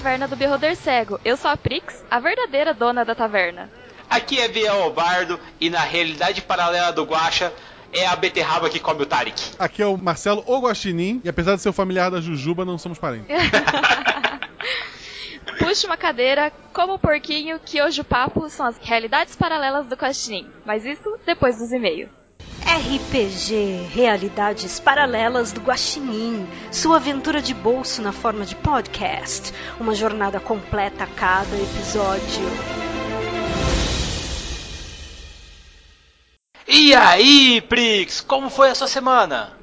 da taverna do Beholder Cego. Eu sou a Prix, a verdadeira dona da taverna. Aqui é Biel Obardo e na realidade paralela do Guacha é a beterraba que come o Tarik. Aqui é o Marcelo Oguaxinim e apesar de ser o familiar da Jujuba, não somos parentes. Puxe uma cadeira, como o porquinho, que hoje o papo são as realidades paralelas do Guaxinim. Mas isso depois dos e-mails. RPG Realidades Paralelas do Guaxinim, sua aventura de bolso na forma de podcast, uma jornada completa a cada episódio. E aí, Prix, como foi a sua semana?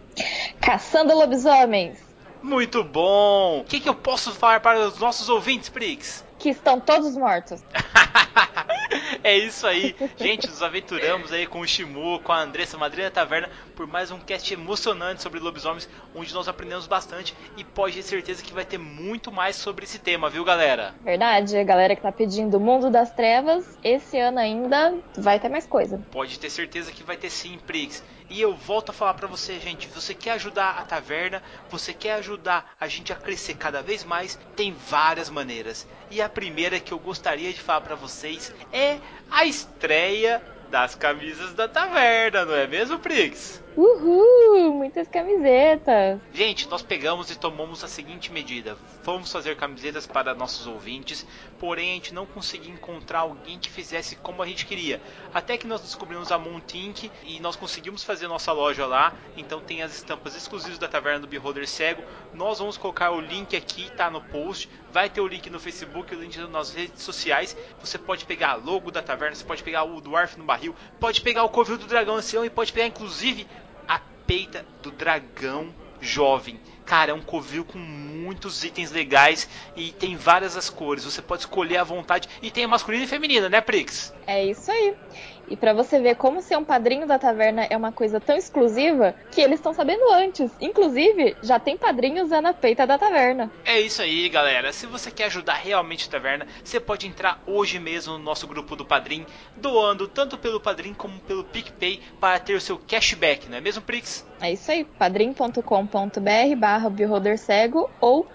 Caçando lobisomens, Muito bom! O que, que eu posso falar para os nossos ouvintes, Prix? que estão todos mortos. é isso aí. Gente, nos aventuramos aí com o Shimu, com a Andressa, madrinha da taverna, por mais um cast emocionante sobre lobisomens, onde nós aprendemos bastante e pode ter certeza que vai ter muito mais sobre esse tema, viu, galera? Verdade, a galera que tá pedindo o Mundo das Trevas, esse ano ainda vai ter mais coisa. Pode ter certeza que vai ter sim, Prix. E eu volto a falar pra você, gente, você quer ajudar a taverna, você quer ajudar a gente a crescer cada vez mais, tem várias maneiras. E a primeira que eu gostaria de falar pra vocês é a estreia das camisas da taverna, não é mesmo, Prix? Uhul, muitas camisetas. Gente, nós pegamos e tomamos a seguinte medida: vamos fazer camisetas para nossos ouvintes, porém a gente não conseguia encontrar alguém que fizesse como a gente queria. Até que nós descobrimos a Montink e nós conseguimos fazer nossa loja lá. Então tem as estampas exclusivas da Taverna do Beholder Cego. Nós vamos colocar o link aqui, tá no post. Vai ter o link no Facebook, o link nas redes sociais. Você pode pegar logo da taverna, você pode pegar o Dwarf no barril, pode pegar o covil do dragão ancião e pode pegar inclusive a peita do dragão jovem. Cara, é um covil com muitos itens legais e tem várias as cores. Você pode escolher à vontade. E tem a masculina e feminina, né, Prix? É isso aí. E pra você ver como ser um padrinho da taverna é uma coisa tão exclusiva que eles estão sabendo antes. Inclusive, já tem padrinho usando a peita da taverna. É isso aí, galera. Se você quer ajudar realmente a taverna, você pode entrar hoje mesmo no nosso grupo do Padrim, doando tanto pelo Padrim como pelo PicPay para ter o seu cashback, não é mesmo, Prix? É isso aí, padrim.com.br barra cego ou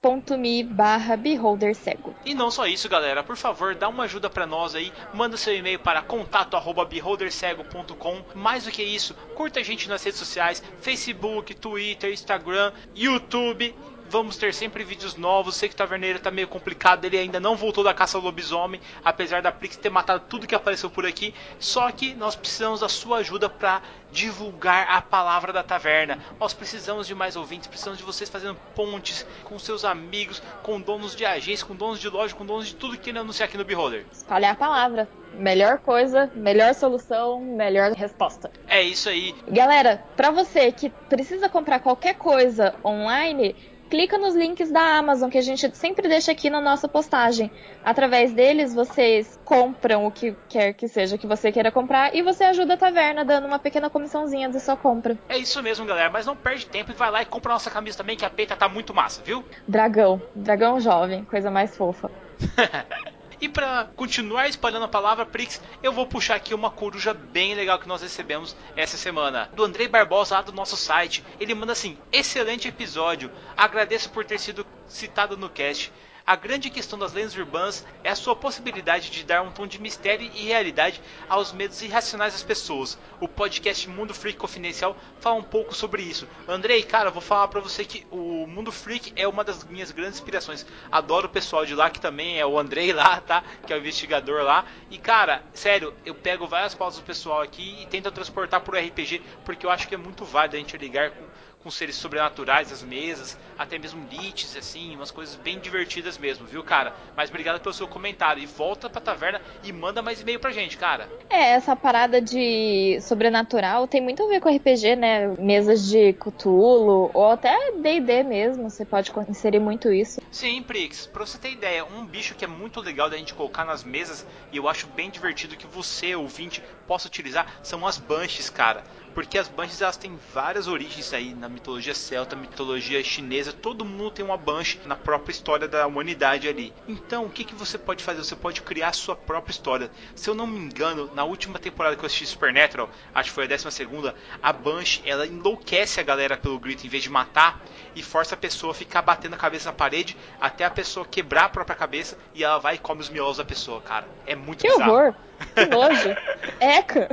picpay.me barra beholder cego. E não só isso, galera. Por favor, dá uma ajuda pra nós aí. Manda seu e-mail para contato@beholdercego.com. Mais do que isso, curta a gente nas redes sociais: Facebook, Twitter, Instagram, YouTube. Vamos ter sempre vídeos novos. Sei que o Taverneiro tá meio complicado. Ele ainda não voltou da caça ao lobisomem. Apesar da Prix ter matado tudo que apareceu por aqui. Só que nós precisamos da sua ajuda para divulgar a palavra da taverna. Nós precisamos de mais ouvintes. Precisamos de vocês fazendo pontes com seus amigos, com donos de agência, com donos de loja, com donos de tudo que ele anunciar aqui no Beholder. Espalhar a palavra. Melhor coisa, melhor solução, melhor resposta. É isso aí. Galera, pra você que precisa comprar qualquer coisa online, clica nos links da Amazon que a gente sempre deixa aqui na nossa postagem. Através deles, vocês compram o que quer que seja que você queira comprar e você ajuda a taverna dando uma pequena comissãozinha da sua compra. É isso mesmo, galera. Mas não perde tempo e vai lá e compra a nossa camisa também, que a peita tá muito massa, viu? Dragão, dragão jovem, coisa mais fofa. E para continuar espalhando a palavra Prix, eu vou puxar aqui uma coruja bem legal que nós recebemos essa semana. Do Andrei Barbosa lá do nosso site. Ele manda assim: excelente episódio. Agradeço por ter sido citado no cast. A grande questão das lendas urbanas é a sua possibilidade de dar um tom de mistério e realidade aos medos irracionais das pessoas. O podcast Mundo Freak Confidencial fala um pouco sobre isso. Andrei, cara, vou falar pra você que o Mundo Freak é uma das minhas grandes inspirações. Adoro o pessoal de lá, que também é o Andrei lá, tá? Que é o investigador lá. E, cara, sério, eu pego várias pautas do pessoal aqui e tento transportar pro RPG, porque eu acho que é muito válido a gente ligar com com seres sobrenaturais as mesas, até mesmo liches, assim, umas coisas bem divertidas mesmo, viu, cara? Mas obrigado pelo seu comentário. E volta pra taverna e manda mais e-mail pra gente, cara. É, essa parada de sobrenatural tem muito a ver com RPG, né? Mesas de Cthulhu, ou até DD mesmo, você pode inserir muito isso. Sim, Prix, pra você ter ideia, um bicho que é muito legal da gente colocar nas mesas e eu acho bem divertido que você, ouvinte, possa utilizar são as Banshees, cara. Porque as Banshees elas têm várias origens aí na mitologia celta, mitologia chinesa, todo mundo tem uma Banshee na própria história da humanidade ali. Então, o que, que você pode fazer? Você pode criar a sua própria história. Se eu não me engano, na última temporada que eu assisti Supernatural, acho que foi a décima segunda, a Banshee, ela enlouquece a galera pelo grito em vez de matar e força a pessoa a ficar batendo a cabeça na parede até a pessoa quebrar a própria cabeça e ela vai e come os miolos da pessoa, cara. É muito Que bizarro. horror! Que nojo! Eca!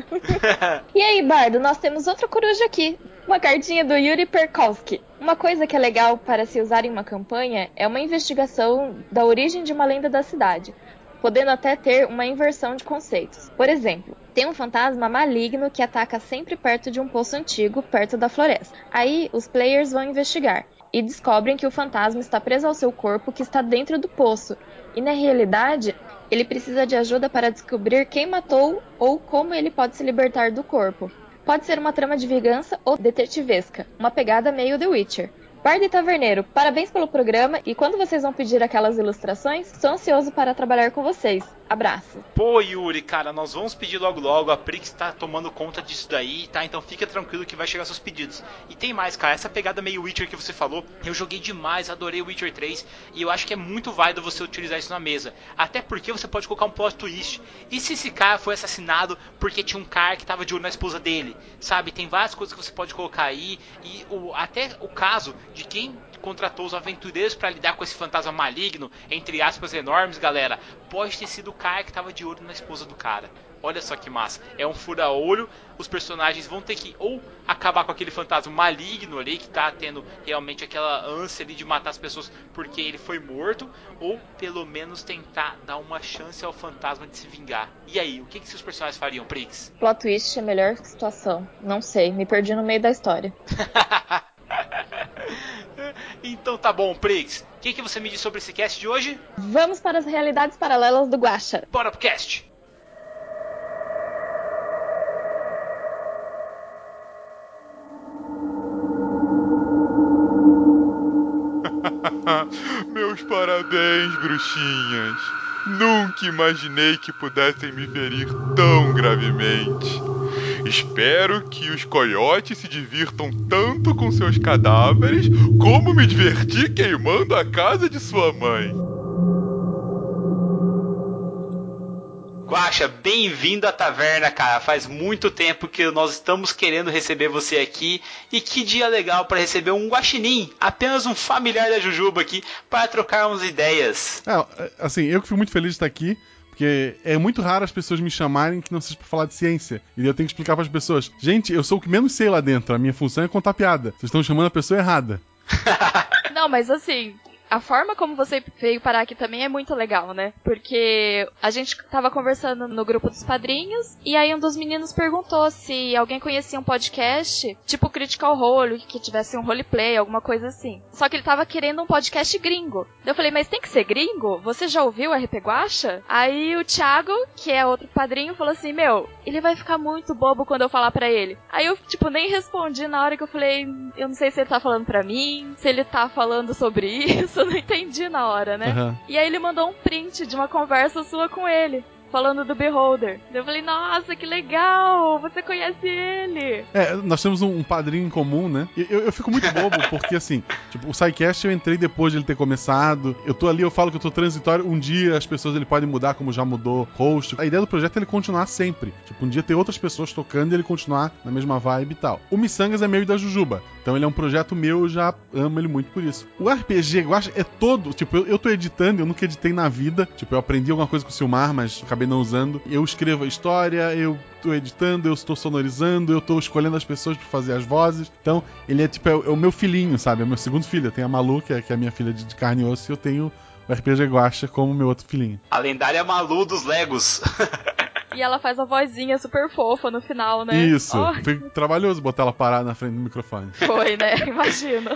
e aí, Bardo, nós temos outra coruja aqui. Uma cartinha do Yuri Perkowski. Uma coisa que é legal para se usar em uma campanha é uma investigação da origem de uma lenda da cidade, podendo até ter uma inversão de conceitos. Por exemplo, tem um fantasma maligno que ataca sempre perto de um poço antigo, perto da floresta. Aí os players vão investigar e descobrem que o fantasma está preso ao seu corpo que está dentro do poço. E na realidade, ele precisa de ajuda para descobrir quem matou ou como ele pode se libertar do corpo. Pode ser uma trama de vingança ou detetivesca, uma pegada meio The Witcher. Bardo e Taverneiro, parabéns pelo programa e quando vocês vão pedir aquelas ilustrações, estou ansioso para trabalhar com vocês. Abraço. Pô, Yuri, cara, nós vamos pedir logo logo. A Prix tá tomando conta disso daí, tá? Então fica tranquilo que vai chegar seus pedidos. E tem mais, cara, essa pegada meio Witcher que você falou, eu joguei demais, adorei Witcher 3 e eu acho que é muito válido você utilizar isso na mesa. Até porque você pode colocar um plot twist. E se esse cara foi assassinado porque tinha um cara que tava de olho na esposa dele? Sabe? Tem várias coisas que você pode colocar aí. E o, até o caso de quem contratou os aventureiros para lidar com esse fantasma maligno, entre aspas enormes, galera, pode ter sido o cara que tava de olho na esposa do cara. Olha só que massa. É um fura-olho. Os personagens vão ter que ou acabar com aquele fantasma maligno ali que tá tendo realmente aquela ânsia ali de matar as pessoas porque ele foi morto, ou pelo menos tentar dar uma chance ao fantasma de se vingar. E aí, o que, que seus personagens fariam, Prix? Plot twist é a melhor situação. Não sei, me perdi no meio da história. então tá bom, Prix. O que, que você me diz sobre esse cast de hoje? Vamos para as realidades paralelas do Guacha. Bora pro cast! Meus parabéns, bruxinhas. Nunca imaginei que pudessem me ferir tão gravemente. Espero que os coiotes se divirtam tanto com seus cadáveres como me diverti queimando a casa de sua mãe. Guaxa, bem-vindo à taverna, cara. Faz muito tempo que nós estamos querendo receber você aqui. E que dia legal para receber um guaxinim, apenas um familiar da Jujuba aqui, para trocarmos ideias. É, assim, eu que fico muito feliz de estar aqui. Porque é muito raro as pessoas me chamarem que não seja pra falar de ciência. E eu tenho que explicar para as pessoas: gente, eu sou o que menos sei lá dentro. A minha função é contar piada. Vocês estão chamando a pessoa errada. Não, mas assim, a forma como você veio parar aqui também é muito legal, né? Porque a gente tava conversando no grupo dos padrinhos e aí um dos meninos perguntou se alguém conhecia um podcast, tipo Critical Role, que tivesse um roleplay, alguma coisa assim. Só que ele tava querendo um podcast gringo. Eu falei, mas tem que ser gringo? Você já ouviu RP Guacha? Aí o Thiago, que é outro padrinho, falou assim: Meu, ele vai ficar muito bobo quando eu falar pra ele. Aí eu, tipo, nem respondi na hora que eu falei: Eu não sei se ele tá falando pra mim, se ele tá falando sobre isso. Eu não entendi na hora, né? Aham. E aí ele mandou um print de uma conversa sua com ele. Falando do Beholder. Eu falei, nossa, que legal! Você conhece ele! É, nós temos um, um padrinho em comum, né? Eu, eu fico muito bobo, porque assim, tipo, o SciCast eu entrei depois de ele ter começado. Eu tô ali, eu falo que eu tô transitório. Um dia as pessoas ele pode mudar, como já mudou host. A ideia do projeto é ele continuar sempre. Tipo, um dia ter outras pessoas tocando e ele continuar na mesma vibe e tal. O Missangas é meio da Jujuba. Então ele é um projeto meu, eu já amo ele muito por isso. O RPG, eu acho, é todo. Tipo, eu, eu tô editando, eu nunca editei na vida. Tipo, eu aprendi alguma coisa com o Silmar, mas acabei não usando. Eu escrevo a história, eu tô editando, eu estou sonorizando, eu tô escolhendo as pessoas pra fazer as vozes. Então, ele é tipo, é, o- é o meu filhinho, sabe? É o meu segundo filho. Eu tenho a Malu, que é, que é a minha filha de, de carne e osso, e eu tenho o RPG Guacha como meu outro filhinho. A lendária Malu dos Legos. E ela faz a vozinha super fofa no final, né? Isso. Ó, Foi trabalhoso botar ela parada na frente do microfone. foi, né? Imagino.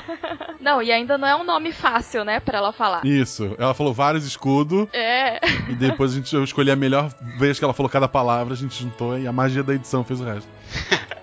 Não, e ainda não é um nome fácil, né, pra ela falar. Isso. Ela falou vários escudos, É. e depois a gente eu escolhi a melhor vez que ela falou cada palavra, a gente juntou e a magia da edição fez o resto.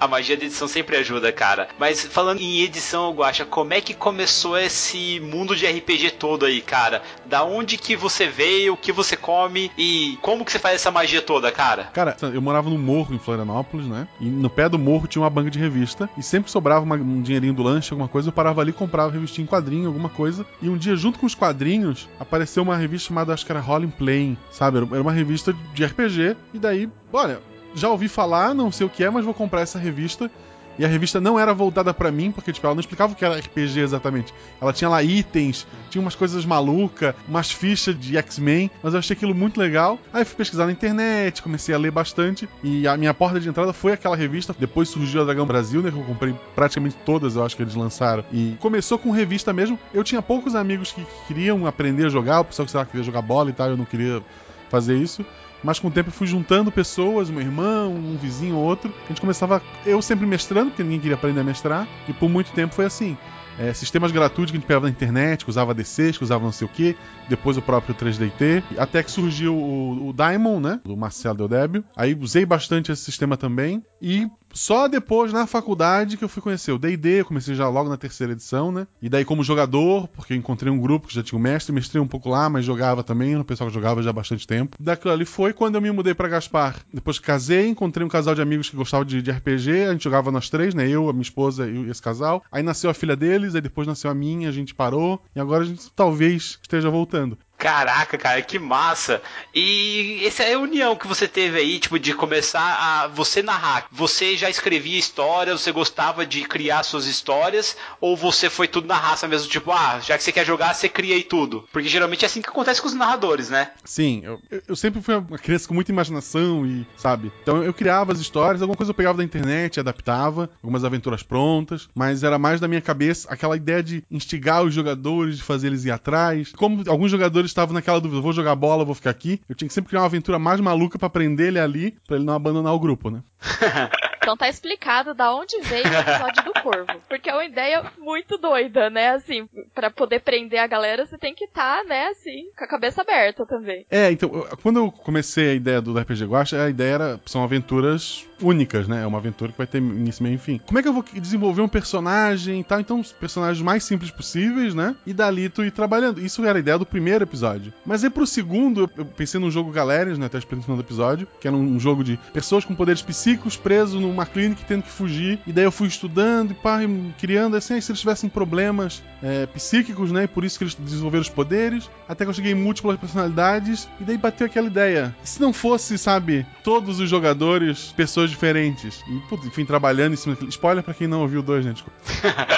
A magia da edição sempre ajuda, cara. Mas falando em edição, Guacha, como é que começou esse mundo de RPG todo aí, cara? Da onde que você veio, o que você come e como que você faz essa magia toda, cara? Cara, eu morava no morro em Florianópolis, né? E no pé do morro tinha uma banca de revista e sempre sobrava uma, um dinheirinho do lanche, alguma coisa, eu parava ali, comprava revistinha em quadrinho, alguma coisa. E um dia, junto com os quadrinhos, apareceu uma revista chamada, acho que era Rolling Playing, sabe? Era uma revista de RPG. E daí, olha, já ouvi falar, não sei o que é, mas vou comprar essa revista. E a revista não era voltada para mim, porque tipo, ela não explicava o que era RPG exatamente. Ela tinha lá itens, tinha umas coisas malucas, umas fichas de X-Men, mas eu achei aquilo muito legal. Aí fui pesquisar na internet, comecei a ler bastante, e a minha porta de entrada foi aquela revista. Depois surgiu a Dragão Brasil, né, que eu comprei praticamente todas, eu acho que eles lançaram. E começou com revista mesmo. Eu tinha poucos amigos que queriam aprender a jogar, o pessoal que sei lá, queria jogar bola e tal, eu não queria fazer isso. Mas com o tempo eu fui juntando pessoas, um irmão, um vizinho, outro. A gente começava, eu sempre mestrando, porque ninguém queria aprender a mestrar. E por muito tempo foi assim. É, sistemas gratuitos que a gente pegava na internet, que usava DCs, que usava não sei o que, depois o próprio 3DT, até que surgiu o, o Diamond, né, do Marcelo Deodébio. Aí usei bastante esse sistema também, e só depois, na faculdade, que eu fui conhecer o D&D, comecei já logo na terceira edição, né? E daí como jogador, porque eu encontrei um grupo que já tinha um mestre, mestrei um pouco lá, mas jogava também, o pessoal que jogava já há bastante tempo. Daquilo ali foi quando eu me mudei para Gaspar. Depois que casei, encontrei um casal de amigos que gostavam de, de, RPG, a gente jogava nós três, né? Eu, a minha esposa e esse casal. Aí nasceu a filha deles, aí depois nasceu a minha, a gente parou, e agora a gente talvez esteja voltando. Caraca, cara, que massa! E essa é a união que você teve aí, tipo, de começar a você narrar. Você já escrevia histórias, você gostava de criar suas histórias, ou você foi tudo na raça mesmo, tipo, ah, já que você quer jogar, você cria tudo? Porque geralmente é assim que acontece com os narradores, né? Sim, eu, eu sempre fui uma criança com muita imaginação e, sabe? Então eu criava as histórias, alguma coisa eu pegava da internet, adaptava, algumas aventuras prontas, mas era mais da minha cabeça aquela ideia de instigar os jogadores, de fazer eles ir atrás. Como alguns jogadores estavam naquela dúvida, vou jogar bola, vou ficar aqui. Eu tinha que sempre criar uma aventura mais maluca para prender ele ali, para ele não abandonar o grupo, né? Então tá explicado da onde veio o episódio do Corvo. Porque é uma ideia muito doida, né? Assim, para poder prender a galera, você tem que estar, tá, né, assim, com a cabeça aberta também. É, então, quando eu comecei a ideia do RPG Guacha, a ideia era, são aventuras únicas, né? É uma aventura que vai ter início, meio e fim. Como é que eu vou desenvolver um personagem e tal? Então, os personagens mais simples possíveis, né? E dali tu ir trabalhando. Isso era a ideia do primeiro episódio. Mas aí pro segundo, eu pensei num jogo Galérias, né? Até expliquei no episódio, que era um jogo de pessoas com poderes psíquicos presos numa clínica tendo que fugir. E daí eu fui estudando e pá, criando assim, aí se eles tivessem problemas é, psíquicos, né? E por isso que eles desenvolveram os poderes. Até que eu cheguei em múltiplas personalidades. E daí bateu aquela ideia. E se não fosse, sabe, todos os jogadores, pessoas diferentes. E, putz, enfim, trabalhando em cima daquele. Spoiler pra quem não ouviu dois, né? Desculpa.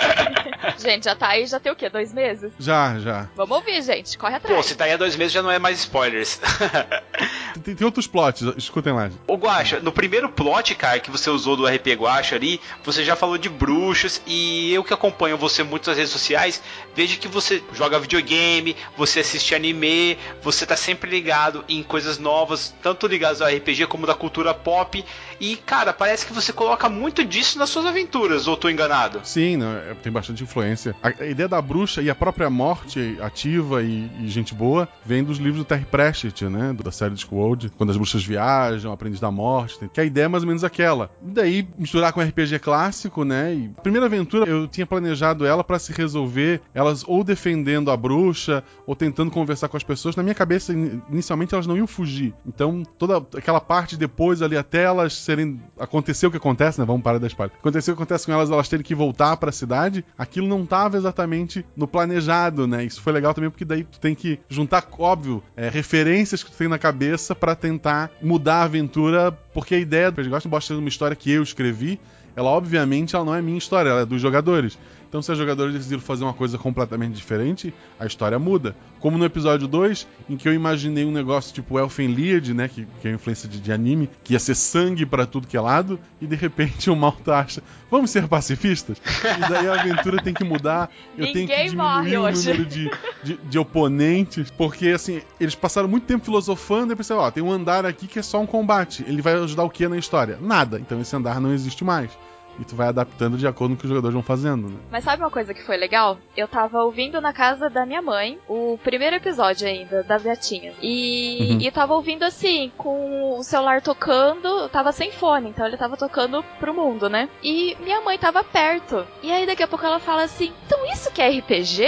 gente, já tá aí, já tem o quê? Dois meses? Já, já. Vamos ouvir, gente. Corre atrás. Pô, se tá aí há dois meses já não é mais spoilers. tem, tem, outros plots, escutem lá. Ô, Guacha, no primeiro plot, cara, que você usou do RP Guacha ali, você já falou de bruxas e eu que acompanho você muito nas redes sociais, vejo que você joga videogame, você assiste anime, você tá sempre ligado em coisas novas, tanto ligadas ao RPG como da cultura pop. E, cara, parece que você coloca muito disso nas suas aventuras, ou tô enganado? Sim, não, é, tem bastante influência. A, a, ideia da bruxa e a própria morte ativa e, e, gente boa vem dos livros do Terry Pratchett, né? Da série Discworld, quando as bruxas viajam, aprendiz da morte. Que a ideia é mais ou menos aquela. Daí, misturar com RPG clássico, né? E primeira aventura eu tinha planejado ela para se resolver, elas ou defendendo a bruxa, ou tentando conversar com as pessoas. Na minha cabeça, inicialmente elas não iam fugir. Então, toda aquela parte depois ali até elas serem. Aconteceu o que acontece, né? Vamos parar da espalha. Aconteceu o que acontece com elas, elas terem que voltar para a cidade. Aquilo não estava exatamente no planejado, né? Isso foi legal também porque daí tu tem que juntar, óbvio, é, referências que tu tem na cabeça para tentar mudar a aventura, porque a ideia do Gosto embora seja uma história que eu escrevi, ela obviamente ela não é minha história, ela é dos jogadores. Então, se os jogadores decidiram fazer uma coisa completamente diferente, a história muda. Como no episódio 2, em que eu imaginei um negócio tipo Elfenlied, né, que, que é influência de, de, anime, que ia ser sangue para tudo que é lado, e de repente o Malta acha, vamos ser pacifistas? E daí a aventura tem que mudar, eu Ninguém tenho que diminuir o hoje. número de, de, de, oponentes, porque assim, eles passaram muito tempo filosofando e pensaram, ó, tem um andar aqui que é só um combate, ele vai ajudar o que na história? Nada, então esse andar não existe mais. E tu vai adaptando de acordo com o que os jogadores vão fazendo, né? Mas sabe uma coisa que foi legal? Eu tava ouvindo na casa da minha mãe o primeiro episódio ainda, das gatinhas. E, Uhum. e eu tava ouvindo assim, com o celular tocando, tava sem fone, então ele tava tocando pro mundo, né? E minha mãe tava perto. E aí daqui a pouco ela fala assim: Então isso que é RPG?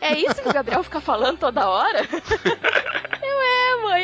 É isso que o Gabriel fica falando toda hora?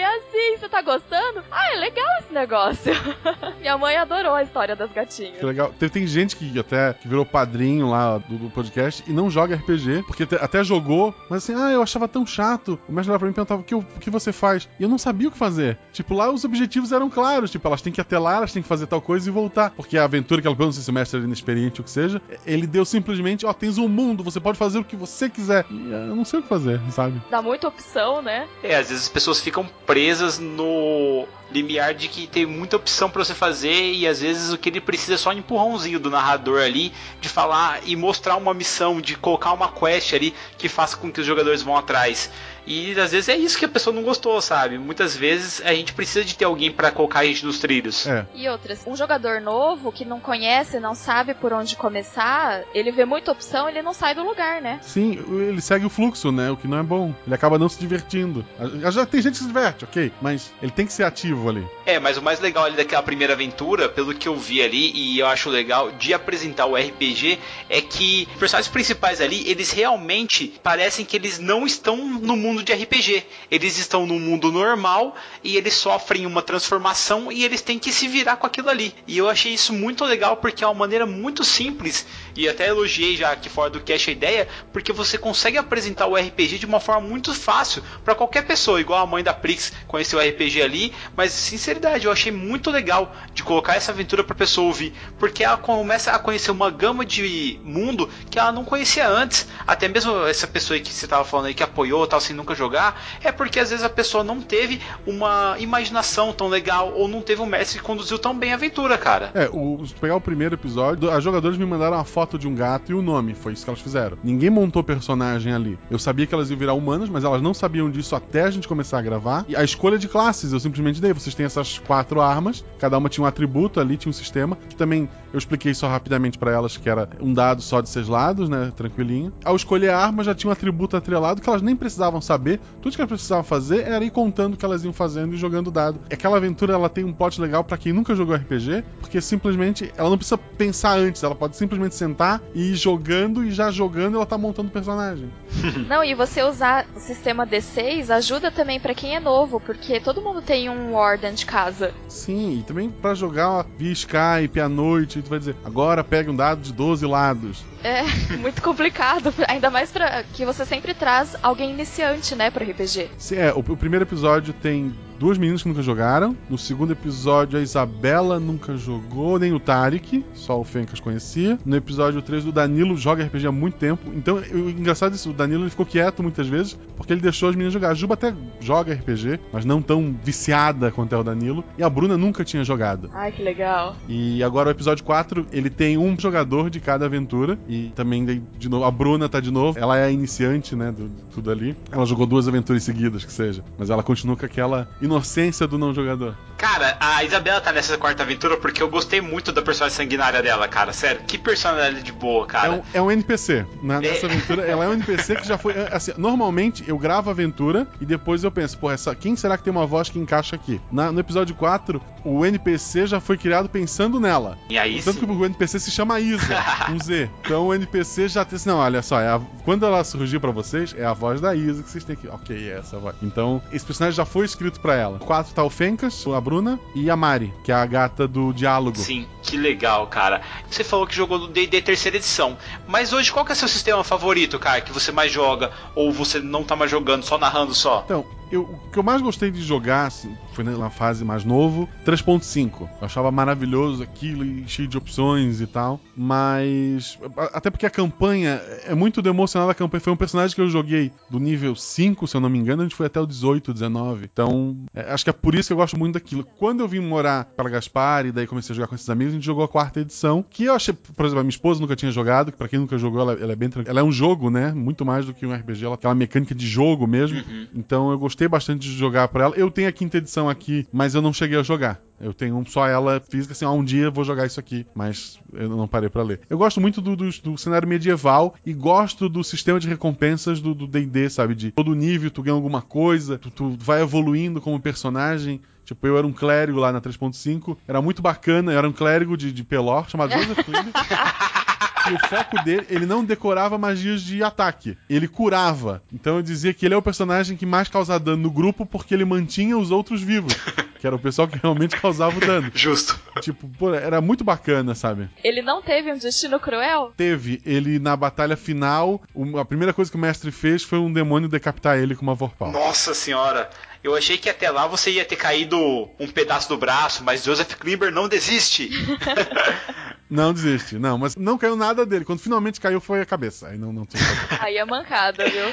é, mãe, assim, você tá gostando? Ah, é legal esse negócio. minha mãe adorou a história das gatinhas. Que legal. Tem, tem gente que até que virou padrinho lá do, do podcast e não joga RPG, porque te- até jogou, mas assim, ah, eu achava tão chato. O mestre lá pra mim perguntava o que, o que você faz. E eu não sabia o que fazer. Tipo, lá os objetivos eram claros. Tipo, elas têm que ir até lá, elas têm que fazer tal coisa e voltar. Porque a aventura que ela perguntou, não sei se o mestre era inexperiente ou o que seja, ele deu simplesmente, ó, tens um mundo, você pode fazer o que você quiser. E eh, eu não sei o que fazer, sabe? Dá muita opção, né? É, às vezes as pessoas ficam presas no limiar de que tem muita opção pra você fazer e às vezes o que ele precisa é só um empurrãozinho do narrador ali de falar e mostrar uma missão, de colocar uma quest ali que faça com que os jogadores vão atrás. E às vezes é isso que a pessoa não gostou, sabe? Muitas vezes a gente precisa de ter alguém pra colocar a gente nos trilhos. É. E outras, um jogador novo que não conhece, não sabe por onde começar, ele vê muita opção, ele não sai do lugar, né? Sim, ele segue o fluxo, né? O que não é bom. Ele acaba não se divertindo. Já tem gente que se diverte, ok, mas ele tem que ser ativo ali. É, mas o mais legal ali daquela primeira aventura, pelo que eu vi ali, e eu acho legal de apresentar o RPG, é que os personagens principais ali, eles realmente parecem que eles não estão no mundo de RPG. Eles estão no mundo normal e eles sofrem uma transformação e eles têm que se virar com aquilo ali. E eu achei isso muito legal porque é uma maneira muito simples, e até elogiei já aqui fora do cast a ideia, porque você consegue apresentar o RPG de uma forma muito fácil para qualquer pessoa, igual a mãe da Prix conheceu o RPG ali, mas sinceridade, eu achei muito legal de colocar essa aventura pra pessoa ouvir, porque ela começa a conhecer uma gama de mundo que ela não conhecia antes. Até mesmo essa pessoa que você tava falando aí que apoiou tal sem nunca jogar, é porque às vezes a pessoa não teve uma imaginação tão legal ou não teve um mestre que conduziu tão bem a aventura, cara. É, o, se pegar o primeiro episódio, as jogadoras me mandaram uma foto de um gato e o nome, foi isso que elas fizeram. Ninguém montou personagem ali. Eu sabia que elas iam virar humanas, mas elas não sabiam disso até a gente começar a gravar. E a escolha de classes, eu simplesmente dei. Vocês têm essas quatro armas, cada uma tinha um atributo ali, tinha um sistema, que também eu expliquei só rapidamente pra elas que era um dado só de seis lados, né, tranquilinho. Ao escolher a arma, já tinha um atributo atrelado que elas nem precisavam saber. Tudo que elas precisavam fazer era ir contando o que elas iam fazendo e jogando dado. Aquela aventura, ela tem um plot legal pra quem nunca jogou RPG, porque simplesmente ela não precisa pensar antes, ela pode simplesmente sentar e ir jogando e já jogando ela tá montando o personagem. Não, e você usar o sistema D6 ajuda também pra quem é novo, porque todo mundo tem um Warden de casa. Sim, e também pra jogar ó, via Skype à noite, tu vai dizer, agora pega um dado de 12 lados. É muito complicado, ainda mais pra que você sempre traz alguém iniciante, né, pro RPG. É, o, o primeiro episódio tem duas meninas que nunca jogaram. No segundo episódio, a Isabela nunca jogou, nem o Tarek, só o Fencas conhecia. No episódio 3, o Danilo joga RPG há muito tempo. Então, o engraçado é isso, o Danilo ele ficou quieto muitas vezes, porque ele deixou as meninas jogar. A Juba até joga RPG, mas não tão viciada quanto é o Danilo. E a Bruna nunca tinha jogado. Ai, que legal. E agora o episódio 4, ele tem um jogador de cada aventura. E também, de novo, a Bruna tá de novo. Ela é a iniciante, né, do, de tudo ali. Ela jogou duas aventuras seguidas, que seja. Mas ela continua com aquela inocência do não jogador. Cara, a Isabela tá nessa quarta aventura porque eu gostei muito da personagem sanguinária dela, cara. Sério, que personalidade boa, É cara. um, é um NPC. Na, nessa É. aventura, ela é um NPC que já foi. Assim, normalmente eu gravo a aventura e depois eu penso, pô, essa, quem será que tem uma voz que encaixa aqui? Na- no episódio 4, o NPC já foi criado pensando nela. E aí Tanto sim. que o NPC se chama Isa, um Z. Então o NPC já tem assim, não, olha só, é a- quando ela surgir pra vocês, é a voz da Isa que vocês têm que. Ok, é essa voz. Então, esse personagem já foi escrito pra ela. O 4 tá o Fencas, a Bruna e a Mari, que é a gata do diálogo. Sim, que legal, cara. Você falou que jogou no D&D terceira edição, mas hoje qual que é seu sistema favorito, cara, que você mais joga ou você não tá mais jogando, só narrando só? Então, eu, o que eu mais gostei de jogar, assim, foi na fase mais novo, 3.5. Eu achava maravilhoso aquilo e cheio de opções e tal. Mas. Até porque a campanha é muito emocionada a campanha. Foi um personagem que eu joguei do nível 5, se eu não me engano, a gente foi até o 18, 19. Então, é, acho que é por isso que eu gosto muito daquilo. Quando eu vim morar para Gaspar e daí comecei a jogar com esses amigos, a gente jogou a quarta edição. Que eu achei, por exemplo, a minha esposa nunca tinha jogado, que pra quem nunca jogou, ela, ela é bem tranquila. Ela é um jogo, né? Muito mais do que um RPG. Ela tem uma mecânica de jogo mesmo. Então eu gostei gostei bastante de jogar por ela. Eu tenho a quinta edição aqui, mas eu não cheguei a jogar. Eu tenho só ela física, assim, ah, um dia eu vou jogar isso aqui, mas eu não parei para ler. Eu gosto muito do, do, do, cenário medieval e gosto do sistema de recompensas do D&D, sabe? De todo nível tu ganha alguma coisa, tu, tu vai evoluindo como personagem. Tipo, eu era um clérigo lá na 3.5, era muito bacana, eu era um clérigo de, de Pelor, chamado Joseph. E o foco dele, ele não decorava magias de ataque, ele curava. Então eu dizia que ele é o personagem que mais causa dano no grupo porque ele mantinha os outros vivos. Que era o pessoal que realmente causava o dano. Justo. Tipo, pô, era muito bacana, sabe? Ele não teve um destino cruel? Teve. Ele, na batalha final, a primeira coisa que o mestre fez foi um demônio decapitar ele com uma vorpal. Nossa senhora! Eu achei que até lá você ia ter caído um pedaço do braço, mas Joseph Klimber não desiste. não desiste, não, mas não caiu nada dele. Quando finalmente caiu foi a cabeça. Aí não, não tinha Aí é mancada, viu?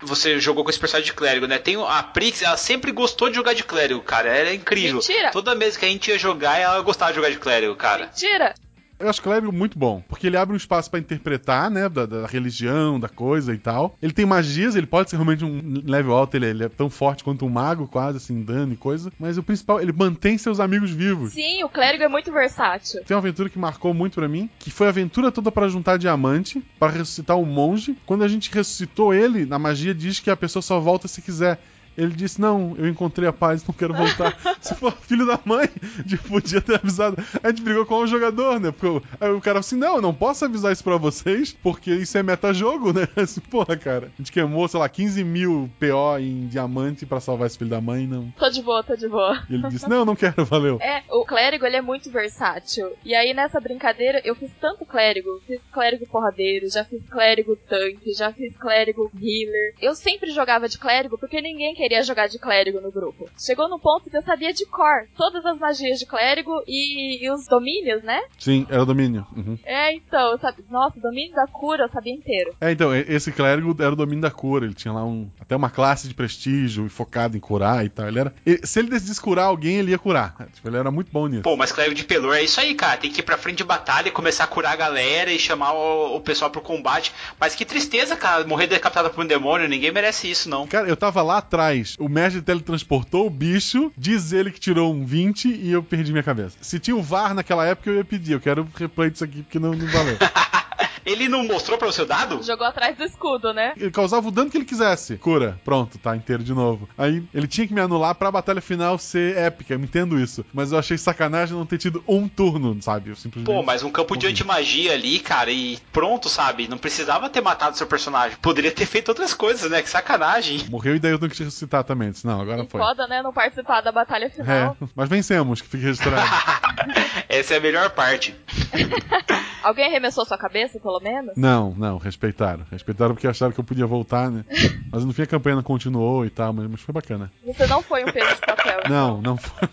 Você jogou com esse personagem de clérigo, né? Tem a Prix, ela sempre gostou de jogar de clérigo, cara. Ela é incrível. Mentira. Toda vez que a gente ia jogar, ela gostava de jogar de clérigo, cara. Mentira. Eu acho clérigo muito bom, porque ele abre um espaço para interpretar, né, da, da, religião, da coisa e tal. Ele tem magias, ele pode ser realmente um level alto, ele, ele, é tão forte quanto um mago, quase assim, dano e coisa. Mas o principal, ele mantém seus amigos vivos. Sim, o clérigo é muito versátil. Tem uma aventura que marcou muito para mim, que foi a aventura toda para juntar diamante, para ressuscitar um monge. Quando a gente ressuscitou ele, na magia diz que a pessoa só volta se quiser. Ele disse: Não, eu encontrei a paz, não quero voltar. Se for filho da mãe, tipo, podia ter avisado. A gente brigou com o jogador, né? Porque aí o cara assim: Não, eu não posso avisar isso pra vocês, porque isso é metajogo, né? Assim, porra, cara. A gente queimou, sei lá, 15 mil PO em diamante pra salvar esse filho da mãe, não. Tô de boa, tô de boa. E ele disse: Não, não quero, valeu. É, o clérigo, ele é muito versátil. E aí nessa brincadeira, eu fiz tanto clérigo. Fiz clérigo porradeiro, já fiz clérigo tanque, já fiz clérigo healer. Eu sempre jogava de clérigo porque ninguém queria jogar de clérigo no grupo. Chegou no ponto que eu sabia de cor todas as magias de clérigo e, e os domínios, né? Sim, era o domínio. Uhum. É, então, sabe? Nossa, o domínio da cura eu sabia inteiro. É, então, esse clérigo era o domínio da cura. Ele tinha lá um até uma classe de prestígio focado em curar e tal. Ele era. Ele, se ele decidisse curar alguém, ele ia curar. Tipo, ele era muito bom nisso. Pô, mas clérigo de pelor é isso aí, cara. Tem que ir pra frente de batalha e começar a curar a galera e chamar o, o pessoal pro combate. Mas que tristeza, cara, morrer decapitado por um demônio. Ninguém merece isso, não. Cara, eu tava lá atrás o mestre teletransportou o bicho, diz ele que tirou um 20 e eu perdi minha cabeça. Se tinha o VAR naquela época, eu ia pedir. Eu quero replay disso aqui porque não, não valeu. Ele não mostrou para você o dado? Jogou atrás do escudo, né? Ele causava o dano que ele quisesse. Cura. Pronto, tá inteiro de novo. Aí ele tinha que me anular pra batalha final ser épica. Eu entendo isso. Mas eu achei sacanagem não ter tido um turno, sabe? Eu simplesmente. Pô, mas um campo de antimagia ali, cara, e pronto, sabe? Não precisava ter matado seu personagem. Poderia ter feito outras coisas, né? Que sacanagem. Morreu e daí eu tenho que te ressuscitar também. Não, agora e foi. Foda, né? Não participar da batalha final. É, mas vencemos, que fique registrado. Essa é a melhor parte. Alguém arremessou sua cabeça, pelo menos? Não, não, respeitaram. Respeitaram porque acharam que eu podia voltar, né? Mas no fim a campanha não continuou e tal, mas, mas foi bacana. Você não foi um peso de papel. Não, então. não foi.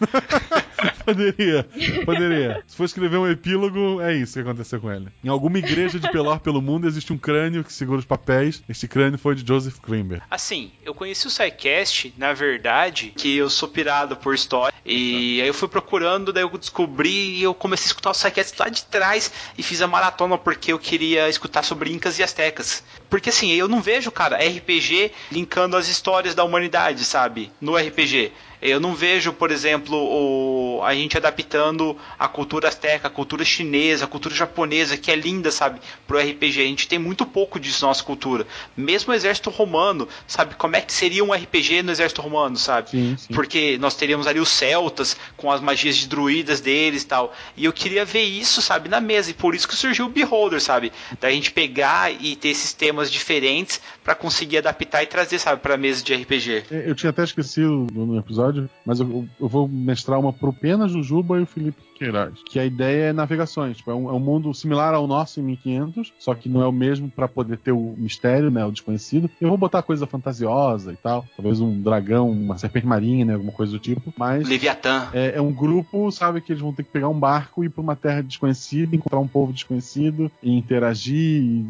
poderia, poderia. Se for escrever um epílogo, é isso que aconteceu com ele. Em alguma igreja de Pelor pelo mundo existe um crânio que segura os papéis. Este crânio foi de Joseph Klimber. Assim, eu conheci o SciCast, na verdade, que eu sou pirado por história. E aí eu fui procurando, daí eu descobri e eu comecei a escutar o SciCast lá de trás e fiz a maratona porque eu queria escutar sobre Incas e Aztecas. Porque assim, eu não vejo, cara, RPG linkando as histórias da humanidade, sabe? No RPG. Eu não vejo, por exemplo, o, a gente adaptando a cultura azteca, a cultura chinesa, a cultura japonesa, que é linda, sabe, pro RPG. A gente tem muito pouco disso na nossa cultura. Mesmo o exército romano, sabe, como é que seria um RPG no exército romano, sabe? Sim, sim. Porque nós teríamos ali os celtas com as magias de druidas deles e tal. E eu queria ver isso, sabe, na mesa. E por isso que surgiu o Beholder, sabe? Da gente pegar e ter sistemas diferentes para conseguir adaptar e trazer, sabe, pra mesa de RPG. Eu tinha até esquecido no episódio episódio, mas eu, eu vou mestrar uma pro Pena Jujuba e o Felipe Queiroz. Que a ideia é navegações. Tipo, é, um, é um mundo similar ao nosso em 1500, só que não é o mesmo para poder ter o mistério, né? O desconhecido. Eu vou botar coisa fantasiosa e tal. Talvez um dragão, uma serpente marinha, né? Alguma coisa do tipo. Mas. Leviatã. É, é um grupo, sabe, que eles vão ter que pegar um barco e ir pra uma terra desconhecida, encontrar um povo desconhecido e interagir e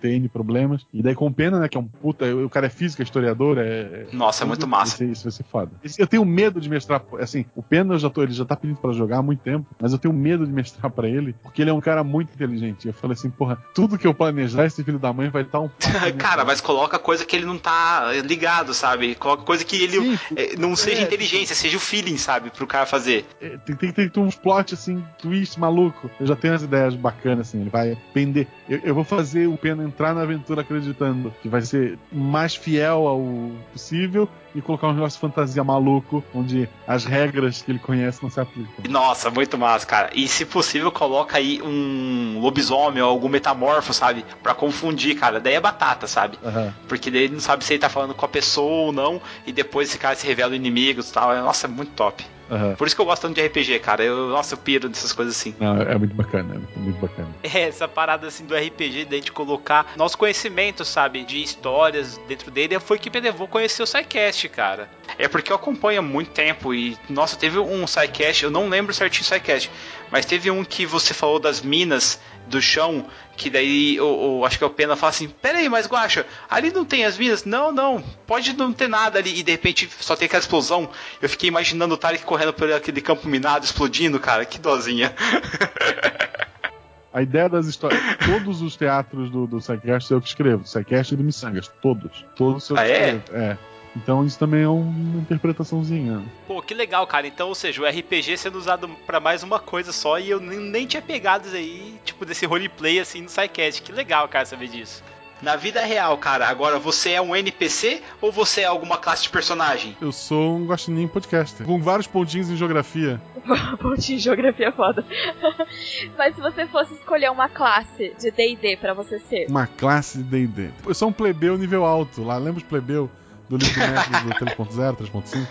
ter N problemas. E daí com o Pena, né? Que é um puta. O cara é físico, é historiador. É, Nossa, é muito massa. Isso, vai ser foda. Eu tenho medo de mestrar. Assim, o Pena já tô, ele já tá tá pedindo pra jogar há muito tempo, mas eu tenho medo de mestrar pra ele, porque ele é um cara muito inteligente. Eu falei assim, porra, tudo que eu planejar, esse filho da mãe vai estar um Cara, mas coloca coisa que ele não tá ligado, sabe? Coloca coisa que ele Sim, eh, não seja é, inteligência, seja o feeling, sabe? Pro cara fazer. É, Tem, tem, tem, tem uns plot assim, twist maluco. Eu já tenho as ideias bacanas, assim. Ele vai pender. Eu, eu vou fazer o Pena entrar na aventura acreditando que vai ser mais fiel ao possível e colocar um negócio de fantasia maluco, onde as regras que ele conhece não se aplicam. Nossa, muito massa, cara. E se possível, coloca aí um lobisomem ou algum metamorfo, sabe? Pra confundir, cara. Daí é batata, sabe? Aham. Porque daí ele não sabe se ele tá falando com a pessoa ou não, e depois esse cara se revela inimigos e tal. Nossa, é muito top. Aham. Por isso que eu gosto tanto de RPG, cara. Eu, nossa, eu piro dessas coisas assim. Não, é muito bacana, é muito, muito bacana. É, essa parada assim do RPG, da gente colocar nosso conhecimento, sabe, de histórias dentro dele, foi que me levou a conhecer o SciCast, cara. É porque eu acompanho há muito tempo e, nossa, teve um SciCast, eu não lembro certinho o SciCast, mas teve um que você falou das minas do chão, que daí o, o- acho que é o Pena fala assim: Pera aí, mas Guacha, ali não tem as minas? Não, não, pode não ter nada ali. E de repente só tem aquela explosão. Eu fiquei imaginando o Tarek correndo por aquele campo minado, explodindo, cara, que dozinha. A ideia das histórias. Todos os teatros do, do Psycast eu que escrevo. Psycast e do Missangas. Todos. Todos eu que Ah, é? É. Então isso também é uma interpretaçãozinha. Pô, que legal, cara. Então, ou seja, o RPG sendo usado pra mais uma coisa só e eu nem, tinha pegado isso aí, tipo, desse roleplay assim no SciCast. Que legal, cara, saber disso. Na vida real, cara, agora você é um NPC ou você é alguma classe de personagem? Eu sou um guaxinim podcaster. Com vários pontinhos em geografia. Pontinho de geografia é foda. Mas se você fosse escolher uma classe de D&D pra você ser, Uma classe de D&D. Eu sou um plebeu nível alto. Lá, lembra os plebeu do livro médio do 3.0, 3.5?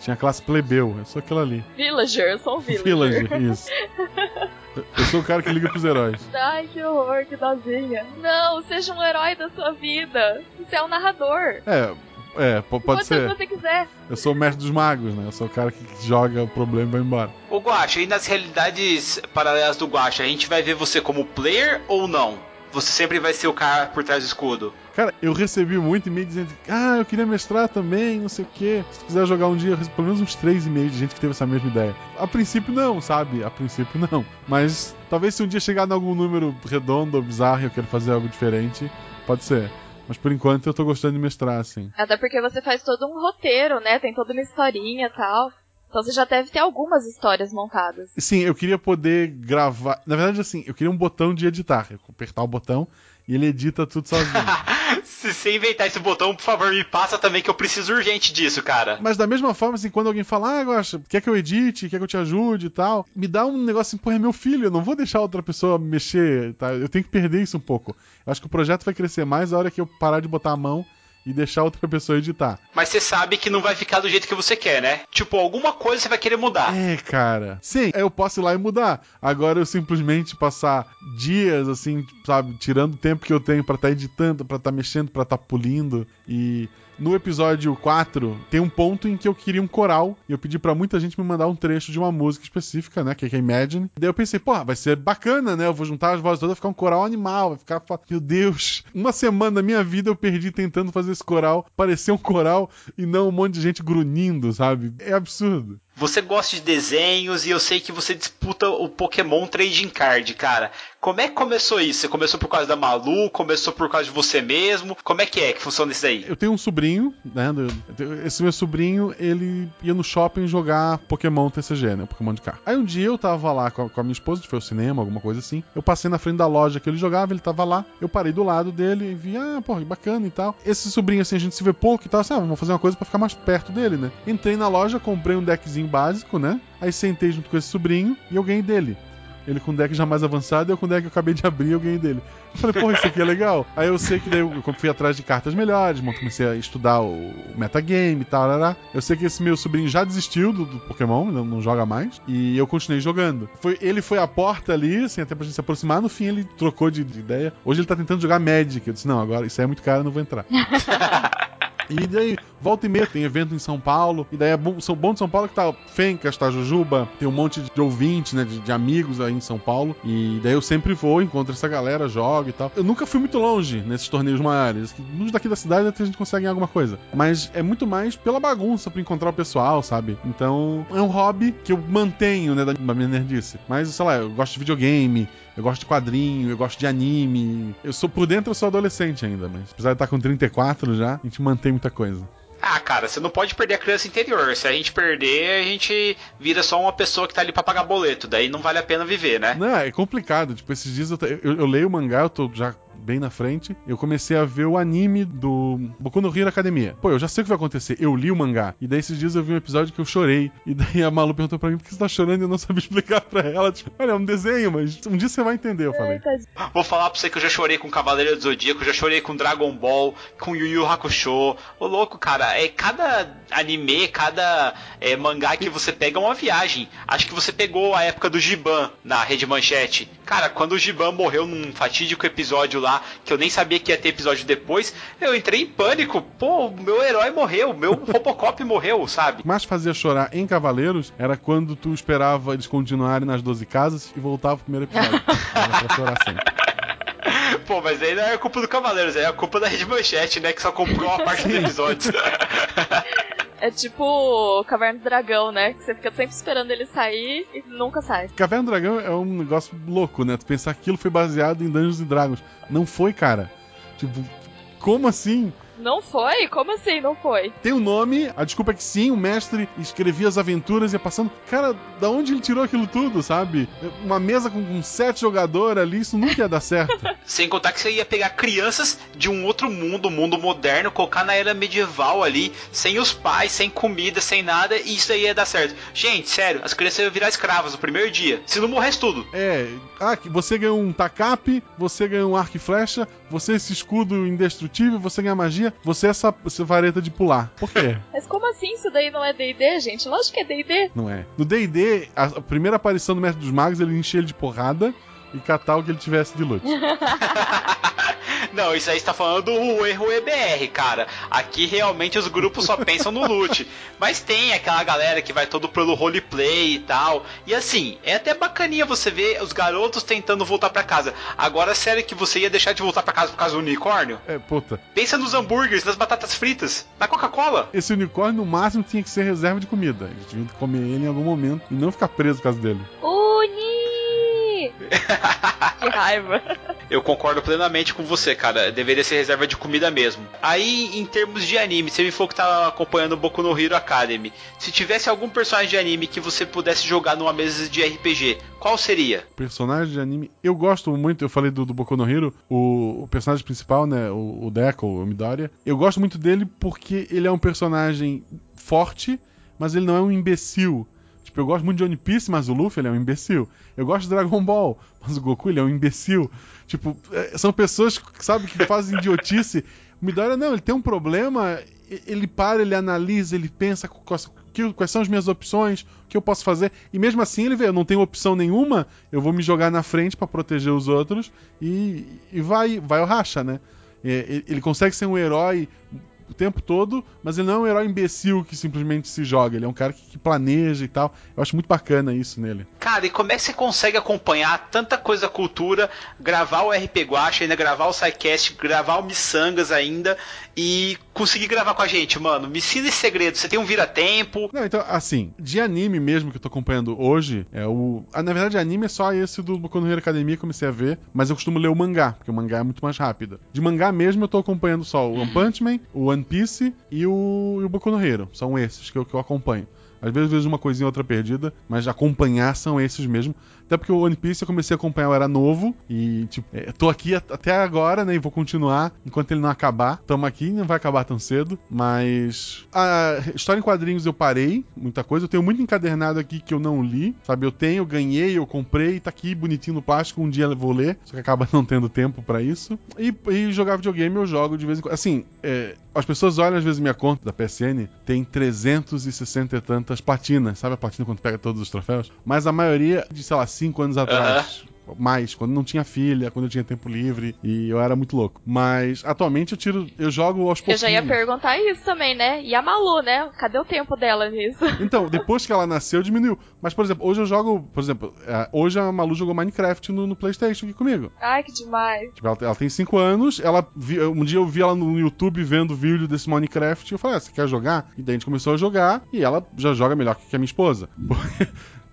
Tinha a classe plebeu. Eu sou aquela ali. Villager, eu sou um Villager. Villager, isso. Eu sou o cara que liga pros heróis. Ai, que horror, que dozinha. Não, seja um herói da sua vida. Você é um narrador. É, é, po- pode Quantas ser. você quiser. Eu sou o mestre dos magos, né? Eu sou o cara que joga o problema e vai embora. Ô Guacha, e nas realidades paralelas do Guacha, a gente vai ver você como player ou não? Você sempre vai ser o cara por trás do escudo. Cara, eu recebi muito e-mail dizendo Ah, eu queria mestrar também, não sei o quê. Se tu quiser jogar um dia, pelo menos uns três e-mails de gente que teve essa mesma ideia. A princípio não, sabe? A princípio não. Mas talvez se um dia chegar em algum número redondo ou bizarro e eu quero fazer algo diferente, pode ser. Mas por enquanto eu tô gostando de mestrar, assim. Até porque você faz todo um roteiro, né? Tem toda uma historinha e tal. Então você já deve ter algumas histórias montadas. Sim, eu queria poder gravar. Na verdade, assim, eu queria um botão de editar. Eu apertar o botão e ele edita tudo sozinho. Se você inventar esse botão, por favor, me passa também que eu preciso urgente disso, cara. Mas da mesma forma, assim, quando alguém fala, ah, Gosta, quer que eu edite, quer que eu te ajude e tal, me dá um negócio assim, pô, é meu filho, eu não vou deixar outra pessoa mexer, tá? Eu tenho que perder isso um pouco. Eu acho que o projeto vai crescer mais a hora que eu parar de botar a mão e deixar outra pessoa editar. Mas você sabe que não vai ficar do jeito que você quer, né? Tipo, alguma coisa você vai querer mudar. É, cara. Sim, eu posso ir lá e mudar. Agora eu simplesmente passar dias, assim, sabe, tirando o tempo que eu tenho pra estar editando, pra estar mexendo, pra estar pulindo. E no episódio 4, tem um ponto em que eu queria um coral. E eu pedi pra muita gente me mandar um trecho de uma música específica, né? Que é Imagine. Daí eu pensei, pô, vai ser bacana, né? Eu vou juntar as vozes todas, vai ficar um coral animal. Vai ficar. Meu Deus! Uma semana da minha vida eu perdi tentando fazer esse coral parecer um coral e não um monte de gente grunhindo, sabe? É absurdo. Você gosta de desenhos e eu sei que você disputa o Pokémon Trading Card, cara. Como é que começou isso? Você começou por causa da Malu? Começou por causa de você mesmo? Como é que é que funciona isso aí? Eu tenho um sobrinho, né? Esse meu sobrinho, ele ia no shopping jogar Pokémon TCG, né? Pokémon de carro. Aí um dia eu tava lá com a, minha esposa, a foi ao cinema, alguma coisa assim. Eu passei na frente da loja que ele jogava, ele tava lá. Eu parei do lado dele e vi, ah, porra, que bacana e tal. Esse sobrinho, assim, a gente se vê pouco e tal, assim, ah, vamos fazer uma coisa pra ficar mais perto dele, né? Entrei na loja, comprei um deckzinho básico, né? Aí sentei junto com esse sobrinho e eu ganhei dele. Ele com deck já mais avançado eu com deck que eu acabei de abrir eu ganhei dele. Eu falei, porra, isso aqui é legal. Aí eu sei que daí eu fui atrás de cartas melhores, comecei a estudar o metagame e tal. Lará. Eu sei que esse meu sobrinho já desistiu do, do Pokémon, não, não joga mais. E eu continuei jogando. Foi, ele foi a porta ali, assim, até pra gente se aproximar. No fim ele trocou de, de ideia. Hoje ele tá tentando jogar Magic. Eu disse, não, agora isso aí é muito caro, eu não vou entrar. E daí, volta e meia, tem evento em São Paulo. E daí é bom, São bom de São Paulo que tá Fencas, tá Jujuba, tem um monte de ouvintes, né? De, de amigos aí em São Paulo. E daí eu sempre vou, encontro essa galera, jogo e tal. Eu nunca fui muito longe nesses torneios maiores. Nos daqui da cidade até a gente consegue alguma coisa. Mas é muito mais pela bagunça, pra encontrar o pessoal, sabe? Então é um hobby que eu mantenho, né? Da minha nerdice. Mas, sei lá, eu gosto de videogame, eu gosto de quadrinho, eu gosto de anime. Eu sou por dentro, eu sou adolescente ainda, mas apesar de estar com 34 já, a gente mantém muita coisa. Ah, cara, você não pode perder a criança interior. Se a gente perder, a gente vira só uma pessoa que tá ali pra pagar boleto. Daí não vale a pena viver, né? Não, é complicado. Tipo, esses dias eu, eu, eu leio o mangá, eu tô já bem na frente, eu comecei a ver o anime do Boku no Hero Academia. Pô, eu já sei o que vai acontecer. Eu li o mangá. E daí esses dias eu vi um episódio que eu chorei. E daí a Malu perguntou pra mim por que você tá chorando e eu não sabia explicar pra ela. Tipo, olha, é um desenho, mas um dia você vai entender, eu falei. Vou falar pra você que eu já chorei com Cavaleiro do Zodíaco, já chorei com Dragon Ball, com Yu Yu Hakusho. Ô louco, cara, é cada anime, cada é, mangá que você pega é uma viagem. Acho que você pegou a época do Giban na Rede Manchete. Cara, quando o Giban morreu num fatídico episódio lá, que eu nem sabia que ia ter episódio depois, eu entrei em pânico. Pô, meu herói morreu, meu Robocop morreu, sabe? Mas fazia chorar em Cavaleiros era quando tu esperava eles continuarem nas 12 casas e voltava pro primeiro episódio. era pra chorar sempre. Pô, mas aí não é culpa do Cavaleiros, é a culpa da Rede Manchete, né? Que só comprou a parte dos episódios. É tipo Caverna do Dragão, né? Que você fica sempre esperando ele sair e nunca sai. Caverna do Dragão é um negócio louco, né? Tu pensar que aquilo foi baseado em Dungeons and Dragons. Não foi, cara. Tipo, como assim? Não foi? Como assim não foi? Tem o um nome, a desculpa é que sim, o mestre escrevia as aventuras e ia passando. Cara, da onde ele tirou aquilo tudo, sabe? Uma mesa com, com sete jogadores ali, isso nunca ia dar certo. Sem contar que você ia pegar crianças de um outro mundo, um mundo moderno, colocar na era medieval ali, sem os pais, sem comida, sem nada, e isso aí ia dar certo. Gente, sério, as crianças iam virar escravas no primeiro dia. Se não morresse tudo. É, ah, você ganhou um tacape, você ganhou um arco e flecha, você esse escudo indestrutível, você ganha magia, você é essa, essa vareta de pular. Por quê? Mas como assim isso daí não é D&D, gente? Lógico que é D&D. Não é. No D&D, a, a primeira aparição do Mestre dos Magos, ele enchia ele de porrada e catar o que ele tivesse de loot. Não, isso aí está falando do erro EBR, cara. Aqui realmente os grupos só pensam no loot. Mas tem aquela galera que vai todo pelo roleplay e tal. E assim, é até bacaninha você ver os garotos tentando voltar para casa. Agora, sério que você ia deixar de voltar para casa por causa do unicórnio? É, puta. Pensa nos hambúrgueres, nas batatas fritas, na Coca-Cola. Esse unicórnio, no máximo, tinha que ser reserva de comida. Eles tinham que comer ele em algum momento e não ficar preso por causa dele. Uni! Que raiva. Eu concordo plenamente com você, cara. Deveria ser reserva de comida mesmo. Aí, em termos de anime, você me falou que tá acompanhando o Boku no Hero Academy. Se tivesse algum personagem de anime que você pudesse jogar numa mesa de RPG, qual seria? Personagem de anime. Eu gosto muito, eu falei do, do Boku no Hero, o, o personagem principal, né? O, o Deco, o Midoriya. Eu gosto muito dele porque ele é um personagem forte, mas ele não é um imbecil. Tipo, eu gosto muito de One Piece, mas o Luffy ele é um imbecil. Eu gosto de Dragon Ball, mas o Goku ele é um imbecil. Tipo, é, são pessoas que sabe que fazem idiotice. O Midoriya não, ele tem um problema, ele para, ele analisa, ele pensa quais, são as minhas opções, o que eu posso fazer. E mesmo assim ele vê, eu não tenho opção nenhuma, eu vou me jogar na frente para proteger os outros e, e vai, vai o racha, né? Ele consegue ser um herói o tempo todo, mas ele não é um herói imbecil que simplesmente se joga. Ele é um cara que, que, planeja e tal. Eu acho muito bacana isso nele. Cara, e como é que você consegue acompanhar tanta coisa da cultura, gravar o RP Guacha, ainda gravar o SciCast, gravar o Missangas ainda e conseguir gravar com a gente, mano? Me ensina esse segredo. Você tem um vira-tempo? Não, então, assim, de anime mesmo que eu tô acompanhando hoje, é o. Ah, na verdade, anime é só esse do Boku no Hero Academia comecei a ver, mas eu costumo ler o mangá, porque o mangá é muito mais rápido. De mangá mesmo, eu tô acompanhando só o One Punch Man, o One Piece e o, e o Boku no Hero. São esses que eu, que eu acompanho. Às vezes vejo uma coisinha ou outra perdida, mas acompanhar são esses mesmo. Até porque o One Piece eu comecei a acompanhar, eu era novo. E, tipo, é, tô aqui até agora, né? E vou continuar enquanto ele não acabar. Tamo aqui, não vai acabar tão cedo. Mas. A história em quadrinhos eu parei, muita coisa. Eu tenho muito encadernado aqui que eu não li. Sabe? Eu tenho, ganhei, eu comprei, tá aqui bonitinho no plástico. Um dia eu vou ler. Só que acaba não tendo tempo para isso. E, e, jogar videogame eu jogo de vez em quando. Assim, é, as pessoas olham às vezes minha conta da PSN, tem 360 e tantas platinas. Sabe a platina quando pega todos os troféus? Mas a maioria de, sei lá, 5 anos atrás. mais, quando não tinha filha, quando eu tinha tempo livre e eu era muito louco. Mas atualmente eu tiro, eu jogo aos pouquinhos. Eu já ia perguntar isso também, né? E a Malu, né? Cadê o tempo dela nisso? Então, depois que ela nasceu, diminuiu. Mas, por exemplo, hoje eu jogo, por exemplo, é, hoje a Malu jogou Minecraft no, no PlayStation aqui comigo. Ai, que demais. Tipo, ela, ela tem 5 anos, ela vi- um dia eu vi ela no YouTube vendo vídeo desse Minecraft e eu falei, ah, você quer jogar? E daí a gente começou a jogar e ela já joga melhor que a minha esposa.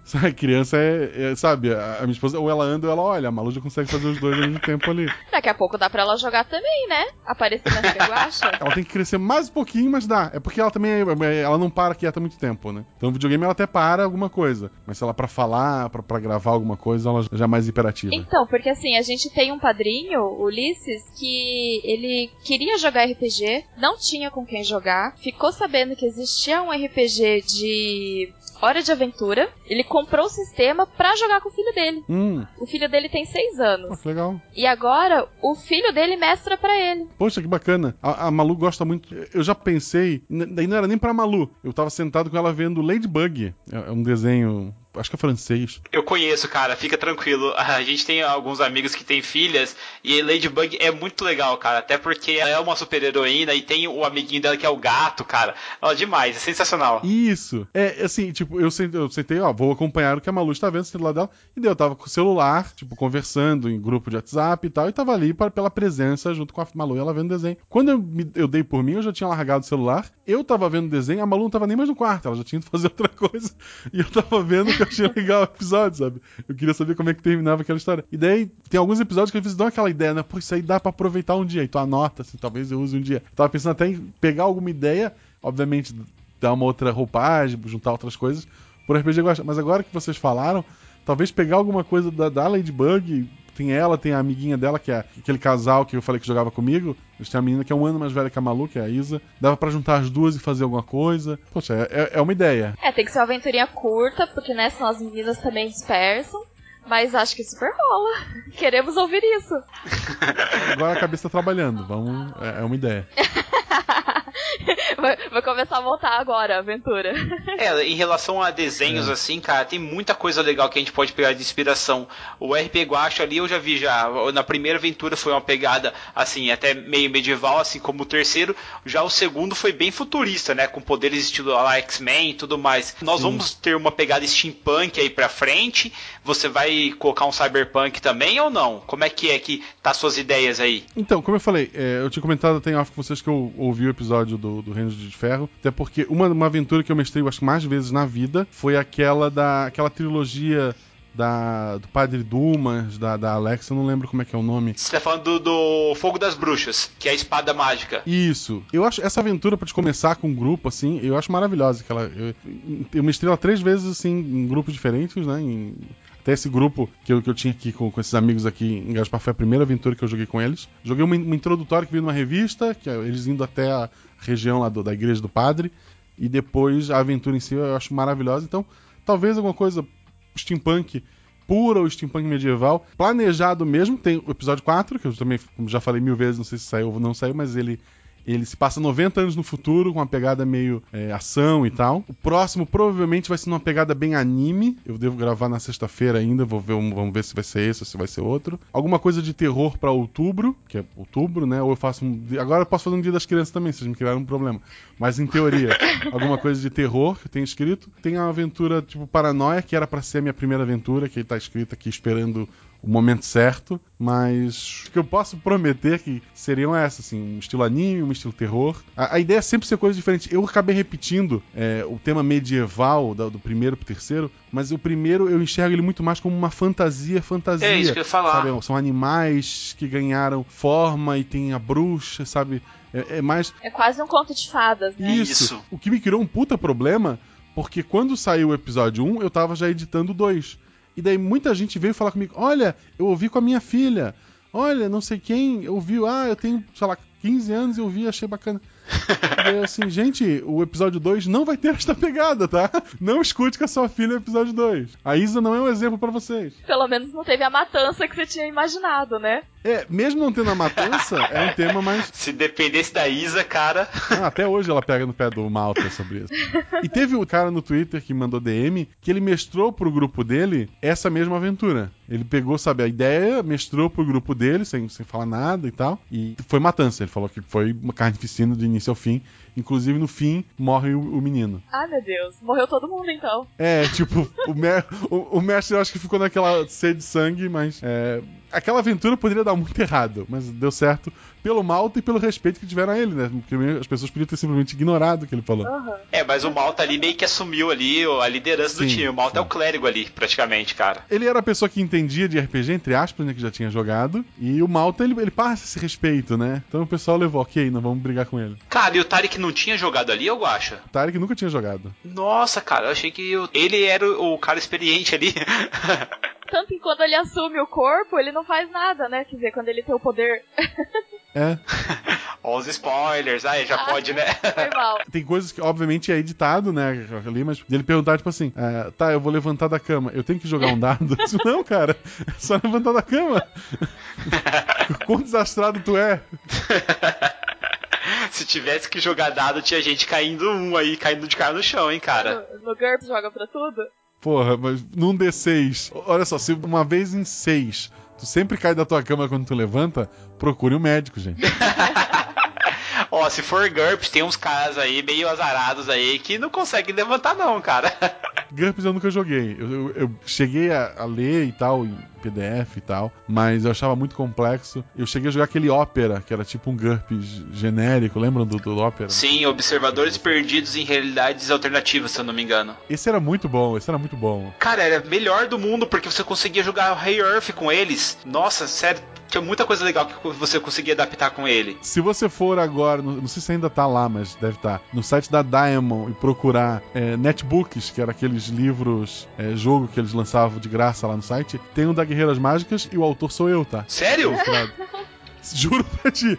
Sabe, criança é, é, sabe, a, a minha esposa ou ela anda ou ela olha, a Malu já consegue fazer os dois ao mesmo tempo ali. Daqui a pouco dá pra ela jogar também, né? Aparecer na Reguacha. Ela tem que crescer mais um pouquinho, mas dá. É porque ela também, é- ela não para quieta muito tempo, né? Então o videogame ela até para alguma coisa, mas se ela pra falar, pra, pra gravar alguma coisa, ela já é mais hiperativa. Então, porque assim, a gente tem um padrinho, Ulisses, que ele queria jogar RPG, não tinha com quem jogar, ficou sabendo que existia um RPG de Hora de Aventura, ele comprou o sistema pra jogar com o filho dele. Hum, O filho dele tem seis anos. que legal. E agora, o filho dele mestra pra ele. Poxa, que bacana. A, a Malu gosta muito. Eu já pensei, daí não era nem pra Malu. Eu tava sentado com ela vendo Ladybug. É, é um desenho, acho que é francês. Eu conheço, cara, fica tranquilo. A gente tem alguns amigos que têm filhas e Ladybug é muito legal, cara. Até porque ela é uma super heroína e tem o amiguinho dela que é o gato, cara. Ó, demais, é sensacional. Isso. É, assim, tipo, eu sentei, eu sentei, ó, vou acompanhar o que a Malu está vendo, sentei do lado dela, e daí eu tava com o celular, tipo, conversando em grupo de WhatsApp e tal, e tava ali pra- pela presença junto com a Malu e ela vendo desenho. Quando eu, me- eu dei por mim, eu já tinha largado o celular, eu tava vendo desenho, a Malu não tava nem mais no quarto, ela já tinha ido fazer outra coisa, e eu tava vendo que eu achei legal o episódio, sabe? Eu queria saber como é que terminava aquela história. E daí, tem alguns episódios que às vezes dão aquela ideia, né? Pô, isso aí dá pra aproveitar um dia, e tu anota, assim, talvez eu use um dia. Eu tava pensando até em pegar alguma ideia, obviamente dar uma outra roupagem, juntar outras coisas por RPG gosta. Mas agora que vocês falaram, talvez pegar alguma coisa da, da Ladybug. Tem ela, tem a amiguinha dela, que é aquele casal que eu falei que jogava comigo. Eles têm a menina que é um ano mais velha que a Malu, que é a Isa. Dava pra juntar as duas e fazer alguma coisa. Poxa, é, é uma ideia. É, tem que ser uma aventurinha curta, porque né, senão as meninas também dispersam. Mas acho que super rola. Queremos ouvir isso. Agora a cabeça tá trabalhando. Vamos. É, é uma ideia. Vai, vai começar a montar agora a aventura. É, em relação a desenhos assim, cara, tem muita coisa legal que a gente pode pegar de inspiração. O RP Guacha ali eu já vi já, na primeira aventura foi uma pegada assim, até meio medieval, assim como o terceiro, já o segundo foi bem futurista, né, com poderes estilo X-Men e tudo mais. Nós vamos ter uma pegada steampunk aí pra frente. Você vai colocar um cyberpunk também ou não? Como é que é que tá suas ideias aí? Então, como eu falei, é, eu tinha comentado até em off com vocês que eu ouvi o episódio do, do Reino de Ferro, até porque uma, uma aventura que eu mestrei, acho que mais vezes na vida, foi aquela da aquela trilogia da, do Padre Dumas, da, da Alexa, eu não lembro como é que é o nome. Você tá falando do, do Fogo das Bruxas, que é a espada mágica. Isso. Eu acho essa aventura pra te começar com um grupo assim, eu acho maravilhosa. Que ela, eu, eu mestrei ela três vezes assim em grupos diferentes, né? em- até esse grupo que eu, que eu tinha aqui com, com esses amigos aqui em Gaspar foi a primeira aventura que eu joguei com eles. Joguei uma, uma introdutória que veio numa revista, que é eles indo até a região lá do- da igreja do padre. E depois a aventura em si eu acho maravilhosa. Então, talvez alguma coisa steampunk pura ou steampunk medieval. Planejado mesmo, tem o episódio 4, que eu também, como já falei mil vezes, não sei se saiu ou não saiu, mas ele. Ele se passa 90 anos no futuro, com uma pegada meio é, ação e tal. O próximo provavelmente vai ser numa pegada bem anime. Eu devo gravar na sexta-feira ainda, vou ver, vamos ver se vai ser esse ou se vai ser outro. Alguma coisa de terror pra outubro, que é outubro, né? Ou eu faço um. Agora eu posso fazer um dia das crianças também, vocês me criaram um problema. Mas em teoria, alguma coisa de terror que eu tenho escrito. Tem a aventura tipo Paranoia, que era pra ser a minha primeira aventura, que tá escrita aqui esperando o momento certo, mas o que eu posso prometer que seriam essas, assim, um estilo anime, um estilo terror. A, a ideia é sempre ser coisa diferente. Eu acabei repetindo é, o tema medieval da- do primeiro pro terceiro, mas o primeiro eu enxergo ele muito mais como uma fantasia, fantasia. É isso que eu ia falar. Sabe? São animais que ganharam forma e tem a bruxa, sabe? É, é mais É quase um conto de fadas, né? isso. Isso. O que me criou um puta problema, porque quando saiu o episódio 1, eu tava já editando o 2. E daí muita gente veio falar comigo: Olha, eu ouvi com a minha filha. Olha, não sei quem, eu ouvi, ah, eu tenho, sei lá, 15 anos e eu ouvi, achei bacana. E é assim, gente, o episódio 2 não vai ter esta pegada, tá? Não escute com a sua filha o episódio 2. A Isa não é um exemplo pra vocês. Pelo menos não teve a matança que você tinha imaginado, né? É, mesmo não tendo a matança, é um tema mais. Se dependesse da Isa, cara. Ah, até hoje ela pega no pé do Malta sobre isso. E teve um cara no Twitter que mandou DM que ele mestrou pro grupo dele essa mesma aventura. Ele pegou, sabe, a ideia, mestrou pro grupo dele, sem, sem falar nada e tal. E foi matança. Ele falou que foi uma carnificina de início ao fim. Inclusive, no fim, morre o, o menino. Ai, meu Deus. Morreu todo mundo, então. É, tipo, o, me- o- o mestre eu acho que ficou naquela sede de sangue, mas é, aquela aventura poderia dar muito errado, mas deu certo pelo Malta e pelo respeito que tiveram a ele, né? Porque as pessoas podiam ter simplesmente ignorado o que ele falou. Aham. É, mas o Malta ali meio que assumiu ali a liderança do Sim, time. O Malta é o sim. clérigo ali, praticamente, cara. Ele era a pessoa que entendia de RPG, entre aspas, né? Que já tinha jogado. E o Malta, ele, ele passa esse respeito, né? Então o pessoal levou, ok, não vamos brigar com ele. Cara, e o Tarek não tinha jogado ali, eu acho? Tarek nunca tinha jogado. Nossa, cara, eu achei que o- ele era o o cara experiente ali. Tanto que quando ele assume o corpo, ele não faz nada, né? Quer dizer, quando ele tem o poder. É. Ó, os spoilers, aí já Ah. pode, né? Foi mal. Tem coisas que, obviamente, é editado, né? Ali, mas ele perguntar, tipo assim, é, tá, eu vou levantar da cama, eu tenho que jogar um dado? Eu disse, não, cara, é só levantar da cama. Quão desastrado tu é? Se tivesse que jogar dado, tinha gente caindo um aí, caindo de cara no chão, hein, cara. No, no GURPS joga pra tudo? Porra, mas num D6. Olha só, se uma vez em seis tu sempre cai da tua cama quando tu levanta, procure um médico, gente. Ó, se for GURPS, tem uns caras aí meio azarados aí que não conseguem levantar, não, cara. GURPS eu nunca joguei. Eu, eu- eu cheguei a, a ler e tal, em PDF e tal, mas eu achava muito complexo. Eu cheguei a jogar aquele Opera, que era tipo um GURPS genérico, lembram do, do Opera? Sim, observadores perdidos em realidades alternativas, se eu não me engano. Esse era muito bom, esse era muito bom. Cara, era melhor do mundo porque você conseguia jogar Hey Earth com eles. Nossa, sério, tinha muita coisa legal que você conseguia adaptar com ele. Se você for agora, não, não sei se ainda tá lá, mas deve estar, no site da Diamond e procurar é, netbooks, que era aqueles livros, é, jogo que eles lançavam de graça lá no site, tem um da Guerreiras Mágicas e o autor sou eu, tá? Sério? Ilustrado. Juro pra ti.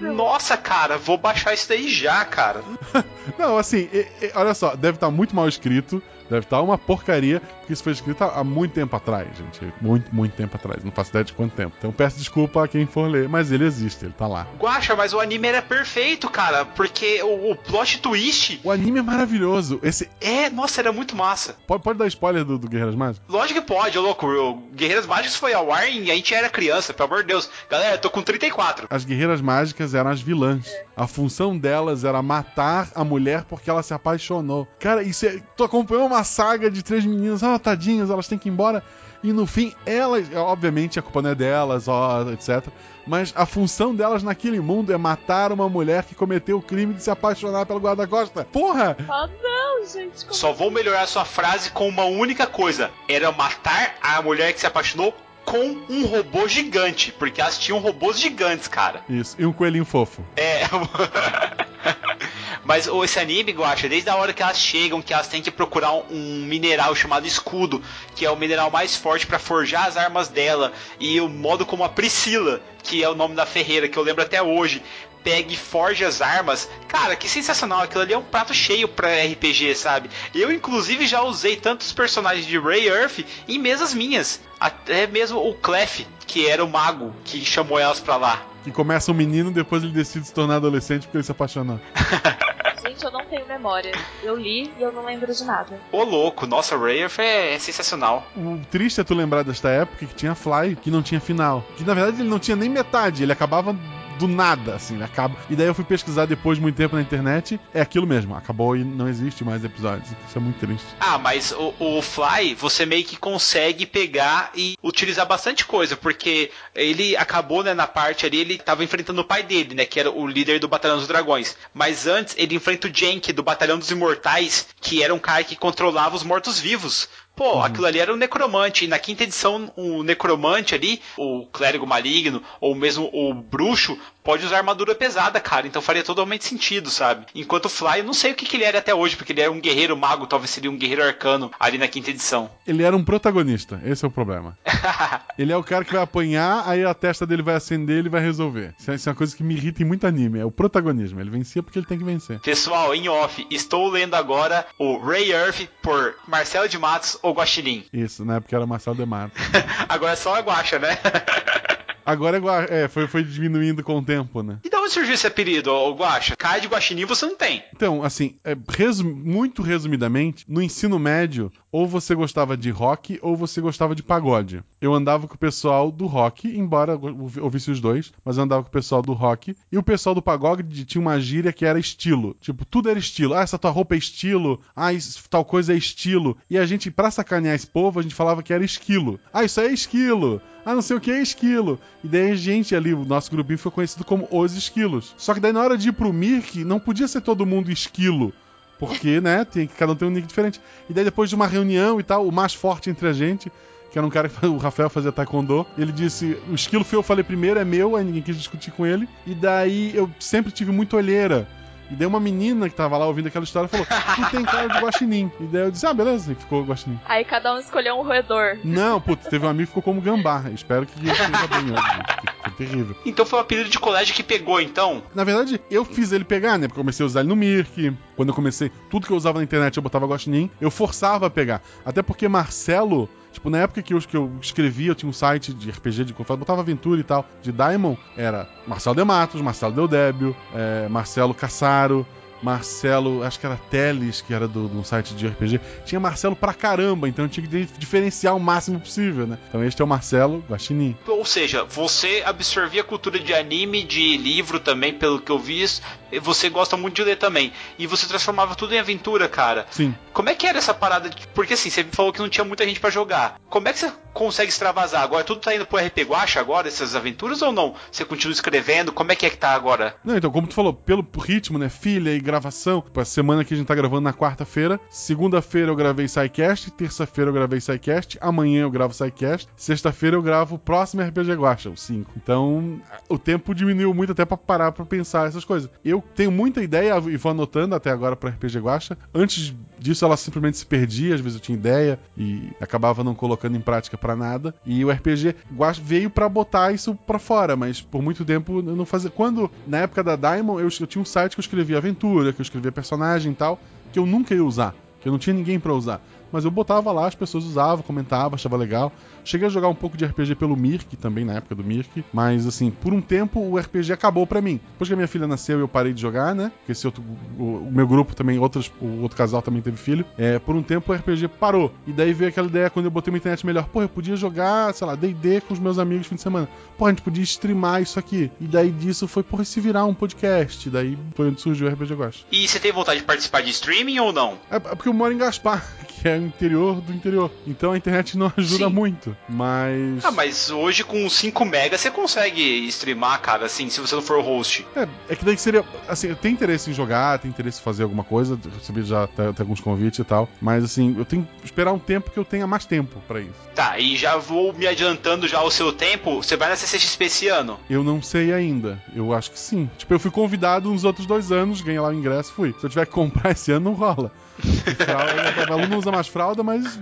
Nossa, cara, vou baixar isso daí já, cara. Não, assim, e- e- olha só, deve estar muito mal escrito, deve estar uma porcaria, porque isso foi escrito há muito tempo atrás, gente. Muito, muito tempo atrás. Não faço ideia de quanto tempo. Então peço desculpa a quem for ler, mas ele existe, ele tá lá. Guacha, mas o anime era perfeito, cara, porque o, o plot twist O anime é maravilhoso. Esse. é, nossa, era muito massa. Pode, pode dar spoiler do, do Guerreiras Mágicas? Lógico que pode, ô louco. O Guerreiras Mágicas foi ao ar e a gente era criança, pelo amor de Deus. Galera, eu tô com 34. As guerreiras mágicas eram as vilãs. A função delas era matar a mulher porque ela se apaixonou. Cara, isso é. Tu acompanhou uma saga de três meninas, ah, tadinhas, elas têm que ir embora. E no fim, elas. Obviamente a culpa não é delas, ó, etc. Mas a função delas naquele mundo é matar uma mulher que cometeu o crime de se apaixonar pelo guarda-costa. Porra! Ah, não, gente. Como... Só vou melhorar sua frase com uma única coisa: era matar a mulher que se apaixonou com um robô gigante, porque elas tinham robôs gigantes, cara. Isso, e um coelhinho fofo. É. Mas esse anime, Guacha, desde a hora que elas chegam, que elas têm que procurar um, um mineral chamado escudo, que é o mineral mais forte pra forjar as armas dela, e o modo como a Priscila, que é o nome da ferreira, que eu lembro até hoje, pega e forja as armas. Cara, que sensacional, aquilo ali é um prato cheio pra RPG, sabe? Eu, inclusive, já usei tantos personagens de Ray Earth em mesas minhas. Até mesmo o Clef, que era o mago que chamou elas pra lá. Que começa um menino, depois ele decide se tornar adolescente porque ele se apaixonou. Gente, eu não tenho memória. Eu li e eu não lembro de nada. Ô louco, nossa, Ray Earth é, é sensacional. O triste é tu lembrar desta época que tinha Fly, que não tinha final. Que na verdade ele não tinha nem metade, ele acabava do nada, assim, ele acaba. E daí eu fui pesquisar depois de muito tempo na internet, é aquilo mesmo, acabou e não existe mais episódios. Isso é muito triste. Ah, mas o, o Fly, você meio que consegue pegar e utilizar bastante coisa, porque ele acabou, né, na parte ali, ele tava enfrentando o pai dele, né, que era o líder do Batalhão dos Dragões. Mas antes, ele enfrenta o Jank, do Batalhão dos Imortais, que era um cara que controlava os mortos-vivos. Pô, aquilo ali era um necromante. E na quinta edição, o necromante ali, o clérigo maligno, ou mesmo o bruxo, pode usar armadura pesada, cara. Então faria totalmente sentido, sabe? Enquanto o Fly, eu não sei o que, que ele era até hoje, porque ele era um guerreiro mago, talvez seria um guerreiro arcano ali na quinta edição. Ele era um protagonista, esse é o problema. ele é o cara que vai apanhar, aí a testa dele vai acender e ele vai resolver. Isso é, isso é uma coisa que me irrita em muito anime, é o protagonismo. Ele vencia porque ele tem que vencer. Pessoal, em off, estou lendo agora o Ray Earth por Marcelo de Matos ou Guaxinim. Isso, na época era Marcelo Demato. agora é só a Guaxa, né? Agora é, é, foi, foi diminuindo com o tempo, né? E de onde surgiu esse apelido, ô Guaxa? Cara de Guaxinim você não tem. Então, assim, é, resu- muito resumidamente, no ensino médio, ou você gostava de rock ou você gostava de pagode. Eu andava com o pessoal do rock, embora eu ouvi- ouvisse os dois, mas eu andava com o pessoal do rock. E o pessoal do pagode tinha uma gíria que era estilo. Tipo, tudo era estilo. Ah, essa tua roupa é estilo. Ah, isso- tal coisa é estilo. E a gente, pra sacanear esse povo, a gente falava que era esquilo. Ah, isso aí é esquilo. Ah, não sei o que é esquilo. E daí a gente ali, o nosso grupinho foi conhecido como os esquilos. Só que daí na hora de ir pro Mirk, não podia ser todo mundo esquilo. Porque, né, tem, cada um tem um nick diferente. E daí depois de uma reunião e tal, o mais forte entre a gente, que era um cara que o Rafael fazia taekwondo, ele disse: "O esquilo que eu falei primeiro é meu", aí ninguém quis discutir com ele. E daí eu sempre tive muita olheira. E daí uma menina que tava lá ouvindo aquela história falou: "Tu tem cara de guaxinim". E daí eu disse: "Ah, beleza", e ficou guaxinim. Aí cada um escolheu um roedor. Não, putz, teve um amigo que ficou como gambá. Espero que esteja bem hoje. Foi terrível. Então foi um apelido de colégio que pegou, então. Na verdade, eu fiz ele pegar, né? Porque eu comecei a usar ele no Mirk. Quando eu comecei, tudo que eu usava na internet eu botava Guaxinim. Eu forçava a pegar. Até porque Marcelo, tipo, na época que eu, que eu escrevia, eu tinha um site de RPG, de eu botava aventura e tal, de Diamond, era Marcelo Dematos, Marcelo Deodébio, é, Marcelo Cassaro. Marcelo, acho que era Teles, que era do, do site de RPG. Tinha Marcelo pra caramba, então tinha que diferenciar o máximo possível, né? Então este é o Marcelo Guaxinim. Ou seja, você absorvia a cultura de anime, de livro também, pelo que eu vi. e Você gosta muito de ler também. E você transformava tudo em aventura, cara. Sim. Como é que era essa parada? De... Porque assim, você falou que não tinha muita gente pra jogar. Como é que você consegue extravasar? Agora tudo tá indo pro RP Guacha agora, essas aventuras ou não? Você continua escrevendo? Como é que é que tá agora? Não, então, como tu falou, pelo ritmo, né? Filha e gravação. Tipo, semana que a gente tá gravando na quarta-feira. Segunda-feira eu gravei SciCast. Terça-feira eu gravei SciCast. Amanhã eu gravo SciCast. Sexta-feira eu gravo o próximo RPG Guacha, o 5. Então, o tempo diminuiu muito até pra parar pra pensar essas coisas. Eu tenho muita ideia e vou anotando até agora pra RPG Guacha. Antes disso, ela simplesmente se perdia. Às vezes eu tinha ideia e acabava não colocando em prática pra nada. E o RPG veio pra botar isso pra fora, mas por muito tempo eu não fazia. Quando, na época da Diamond, eu, eu tinha um site que eu escrevia aventura, que eu escrevia personagem e tal, que eu nunca ia usar, que eu não tinha ninguém pra usar. Mas eu botava lá, as pessoas usavam, comentavam, achava legal. Cheguei a jogar um pouco de RPG pelo Mirk, também na época do Mirk. Mas, assim, por um tempo o RPG acabou pra mim. Depois que a minha filha nasceu, eu parei de jogar, né? Porque esse outro. O, o meu grupo também, outros, o outro casal também teve filho. É, por um tempo o RPG parou. E daí veio aquela ideia quando eu botei uma internet melhor. Pô, eu podia jogar, sei lá, DD com os meus amigos no fim de semana. Pô, a gente podia streamar isso aqui. E daí disso foi, porra, e se virar um podcast. Daí foi onde surgiu o RPG Gosta. E você tem vontade de participar de streaming ou não? É é porque eu moro em Gaspar, que é o interior do interior. Então a internet não ajuda Sim. muito. Mas. Ah, mas hoje com 5 mega você consegue streamar, cara, assim, se você não for host. É, é que daí seria. Assim, eu tenho interesse em jogar, tenho interesse em fazer alguma coisa. Recebi já até, até alguns convites e tal. Mas assim, eu tenho que esperar um tempo que eu tenha mais tempo pra isso. Tá, e já vou me adiantando já o seu tempo. Você vai na CCXP esse ano? Eu não sei ainda. Eu acho que sim. Tipo, eu fui convidado nos outros dois anos, ganhei lá o ingresso fui. Se eu tiver que comprar esse ano, não rola. Fralda, o aluno não usa mais fralda, mas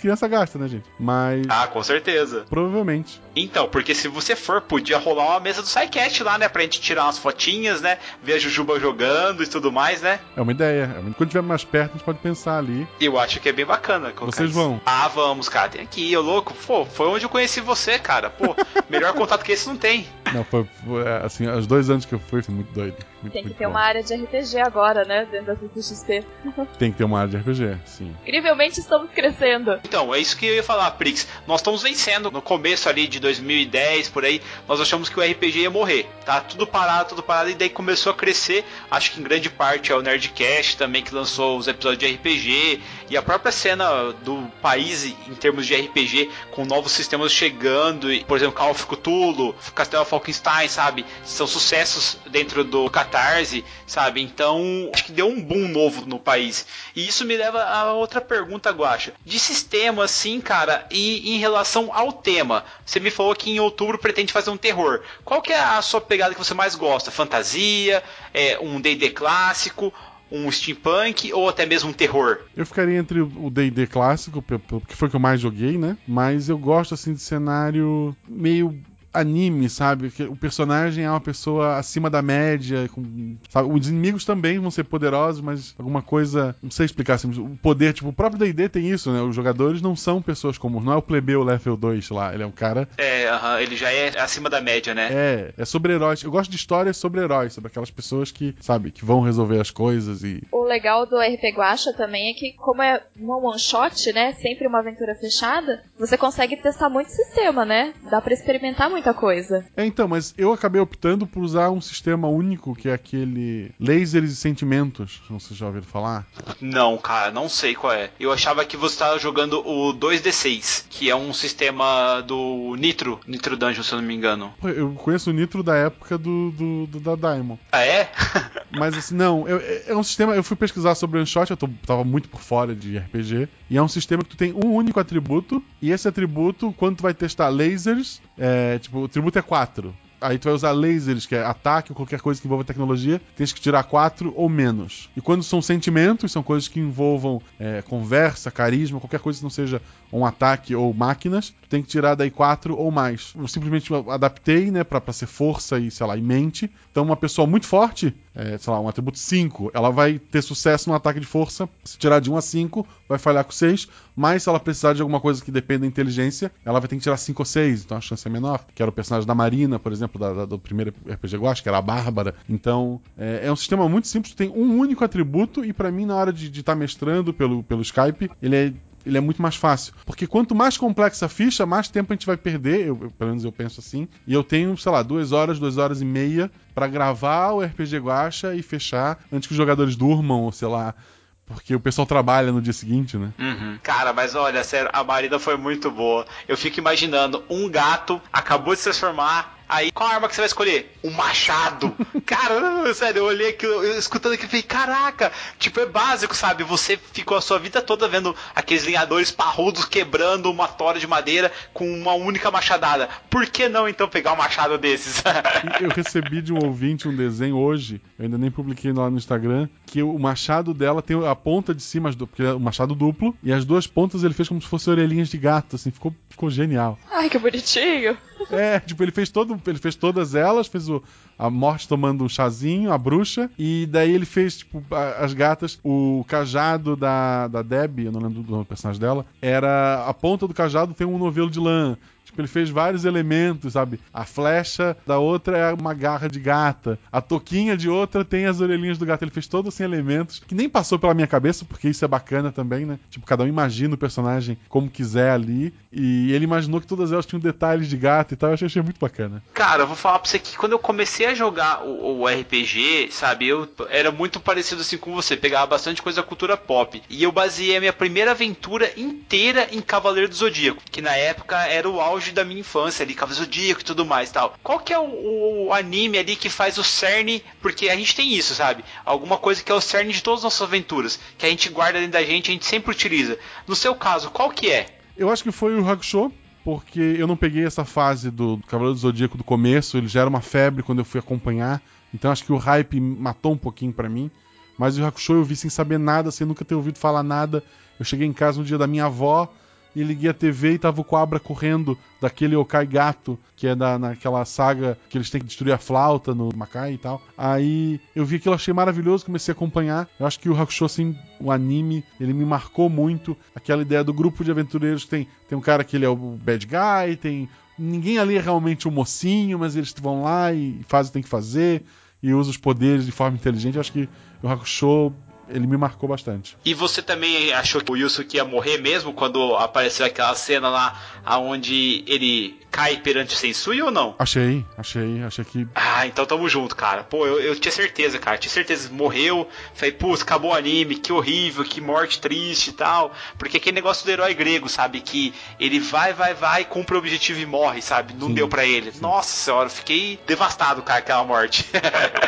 criança gasta, né, gente? Mas. Ah, com certeza. Provavelmente. Então, porque se você for, podia rolar uma mesa do SciCast lá, né? Pra gente tirar umas fotinhas, né? Ver a Jujuba jogando e tudo mais, né? É uma ideia. É Quando tiver mais perto, a gente pode pensar ali. Eu acho que é bem bacana. Vocês isso. vão? Ah, vamos, cara. Tem aqui, ô louco. Pô, foi onde eu conheci você, cara. Pô, melhor contato que esse não tem. Não, foi, foi, é, assim, os dois anos que eu fui, foi muito doido. Muito, Tem que ter bom. uma área de RPG agora, né? Dentro da CCXP. Tem que ter uma área de RPG, sim. Incrivelmente estamos crescendo. Então, é isso que eu ia falar, Prix. Nós estamos vencendo. No começo ali de 2010, por aí, nós achamos que o RPG ia morrer. Tá tudo parado, tudo parado, e daí começou a crescer. Acho que em grande parte é o Nerdcast também que lançou os episódios de RPG. E a própria cena do país em termos de RPG, com novos sistemas chegando. e, Por exemplo, Call of Cthulhu, Castelo Falkenstein, sabe? São sucessos dentro do Catarse, sabe? Então, acho que deu um boom novo no país. E isso me leva a outra pergunta, Guacha. De sistema, assim, cara, e em relação ao tema. Você me falou que em outubro pretende fazer um terror. Qual que é a sua pegada que você mais gosta? Fantasia? É, um D&D clássico? um steampunk ou até mesmo um terror? Eu ficaria entre o D&D clássico, que foi o que eu mais joguei, né? Mas eu gosto assim de cenário meio anime, sabe? Que o personagem é uma pessoa acima da média. Com, sabe? Os inimigos também vão ser poderosos, mas alguma coisa. Não sei explicar assim. O poder, tipo, o próprio DD tem isso, né? Os jogadores não são pessoas comuns. Não é o plebeu level 2 lá. Ele é um cara. É, uh -huh, ele já é acima da média, né? É, é sobre heróis. Eu gosto de histórias sobre heróis, sobre aquelas pessoas que, sabe, que vão resolver as coisas e. O legal do RP Guacha também é que, como é uma one shot, né? Sempre uma aventura fechada, você consegue testar muito sistema, né? Dá para experimentar muito muita coisa. É, então, mas eu acabei optando por usar um sistema único, que é aquele Lasers e Sentimentos. Não sei se já ouviram falar. Não, cara, não sei qual é. Eu achava que você estava jogando o 2D6, que é um sistema do Nitro, Nitro Dungeon, se eu não me engano. Eu conheço o Nitro da época do, do, do da Diamond. Ah, é? mas assim, não, eu, é um sistema. Eu fui pesquisar sobre o Unshot, eu tô, tava muito por fora de RPG. E é um sistema que tu tem um único atributo, e esse atributo, quando tu vai testar lasers, é, tipo, o tributo é 4. Aí tu vai usar lasers, que é ataque ou qualquer coisa que envolva tecnologia, tens que tirar 4 ou menos. E quando são sentimentos, são coisas que envolvam é, conversa, carisma, qualquer coisa que não seja um ataque ou máquinas, tu tem que tirar daí 4 ou mais. Eu simplesmente adaptei, né, pra, pra ser força e, sei lá, e mente. Então uma pessoa muito forte, é, sei lá, um atributo 5, ela vai ter sucesso no ataque de força. Se tirar de 1 a 5, vai falhar com 6. Mas se ela precisar de alguma coisa que dependa da inteligência, ela vai ter que tirar 5 ou 6, então a chance é menor. Que era o personagem da Marina, por exemplo, da, da, do primeiro RPG Guacha, que era a Bárbara. Então, é, é, um sistema muito simples, tem um único atributo, e para mim, na hora de estar tá mestrando pelo, pelo Skype, ele é ele é muito mais fácil. Porque quanto mais complexa a ficha, mais tempo a gente vai perder, eu, eu, pelo menos eu penso assim. E eu tenho, sei lá, duas horas, duas horas e meia para gravar o RPG Guacha e fechar antes que os jogadores durmam, ou sei lá, porque o pessoal trabalha no dia seguinte, né? Uhum. Cara, mas olha, sério, a Marina foi muito boa. Eu fico imaginando um gato acabou de se transformar Aí, qual arma que você vai escolher? Um machado. Cara, sério, eu olhei aquilo, eu, escutando aquilo e falei, caraca, tipo, é básico, sabe? Você ficou a sua vida toda vendo aqueles linhadores parrudos quebrando uma tora de madeira com uma única machadada. Por que não, então, pegar um machado desses? eu recebi de um ouvinte um desenho hoje, eu ainda nem publiquei lá no Instagram, que o machado dela tem a ponta de cima, porque é um machado duplo, e as duas pontas ele fez como se fossem orelhinhas de gato, assim, ficou, ficou genial. Ai, que bonitinho. É, tipo, ele fez todo. Ele fez todas elas, fez o, a morte tomando um chazinho, a bruxa, e daí ele fez, tipo, as gatas, o cajado da, da Debbie, eu não lembro do personagem dela, era. A ponta do cajado tem um novelo de lã. Ele fez vários elementos, sabe? A flecha da outra é uma garra de gata. A toquinha de outra tem as orelhinhas do gato. Ele fez todos assim elementos que nem passou pela minha cabeça, porque isso é bacana também, né? Tipo, cada um imagina o personagem como quiser ali. E ele imaginou que todas elas tinham detalhes de gato e tal. Eu achei, achei muito bacana. Cara, eu vou falar pra você que quando eu comecei a jogar o, o RPG, sabe? Eu era muito parecido assim com você. Pegava bastante coisa da cultura pop. E eu baseei a minha primeira aventura inteira em Cavaleiro do Zodíaco, que na época era o auge da minha infância ali, Cavaleiro Zodíaco e tudo mais tal. Qual que é o, o, anime ali que faz o cerne? Porque a gente tem isso, sabe? Alguma coisa que é o cerne de todas as nossas aventuras, que a gente guarda dentro da gente, a gente sempre utiliza. No seu caso, qual que é? Eu acho que foi o Hakusho, porque eu não peguei essa fase do, do Cavaleiro do Zodíaco do começo, ele já era uma febre quando eu fui acompanhar, então acho que o hype matou um pouquinho para mim. Mas o Hakusho eu vi sem saber nada, sem nunca ter ouvido falar nada. Eu cheguei em casa no dia da minha avó, e liguei a TV e tava o Cobra correndo daquele Okai Gato, que é da, naquela saga que eles têm que destruir a flauta no Makai e tal. Aí eu vi aquilo, achei maravilhoso, comecei a acompanhar. Eu acho que o Hakusho, assim, o anime, ele me marcou muito. Aquela ideia do grupo de aventureiros tem, tem um cara que ele é o bad guy, tem. Ninguém ali é realmente o um mocinho, mas eles vão lá e fazem o que tem que fazer e usam os poderes de forma inteligente. Eu acho que o Hakusho ele me marcou bastante. E você também achou que o Yusuke ia morrer mesmo quando apareceu aquela cena lá aonde ele cai perante o Sensui ou não? Achei, achei, achei que. Ah, então tamo junto, cara. Pô, eu, eu tinha certeza, cara. Tinha certeza. Morreu. Falei, putz, acabou o anime. Que horrível, que morte triste e tal. Porque aquele negócio do herói grego, sabe? Que ele vai, vai, vai, cumpre o objetivo e morre, sabe? Não Sim, deu pra ele. Nossa senhora, eu fiquei devastado, cara, aquela morte.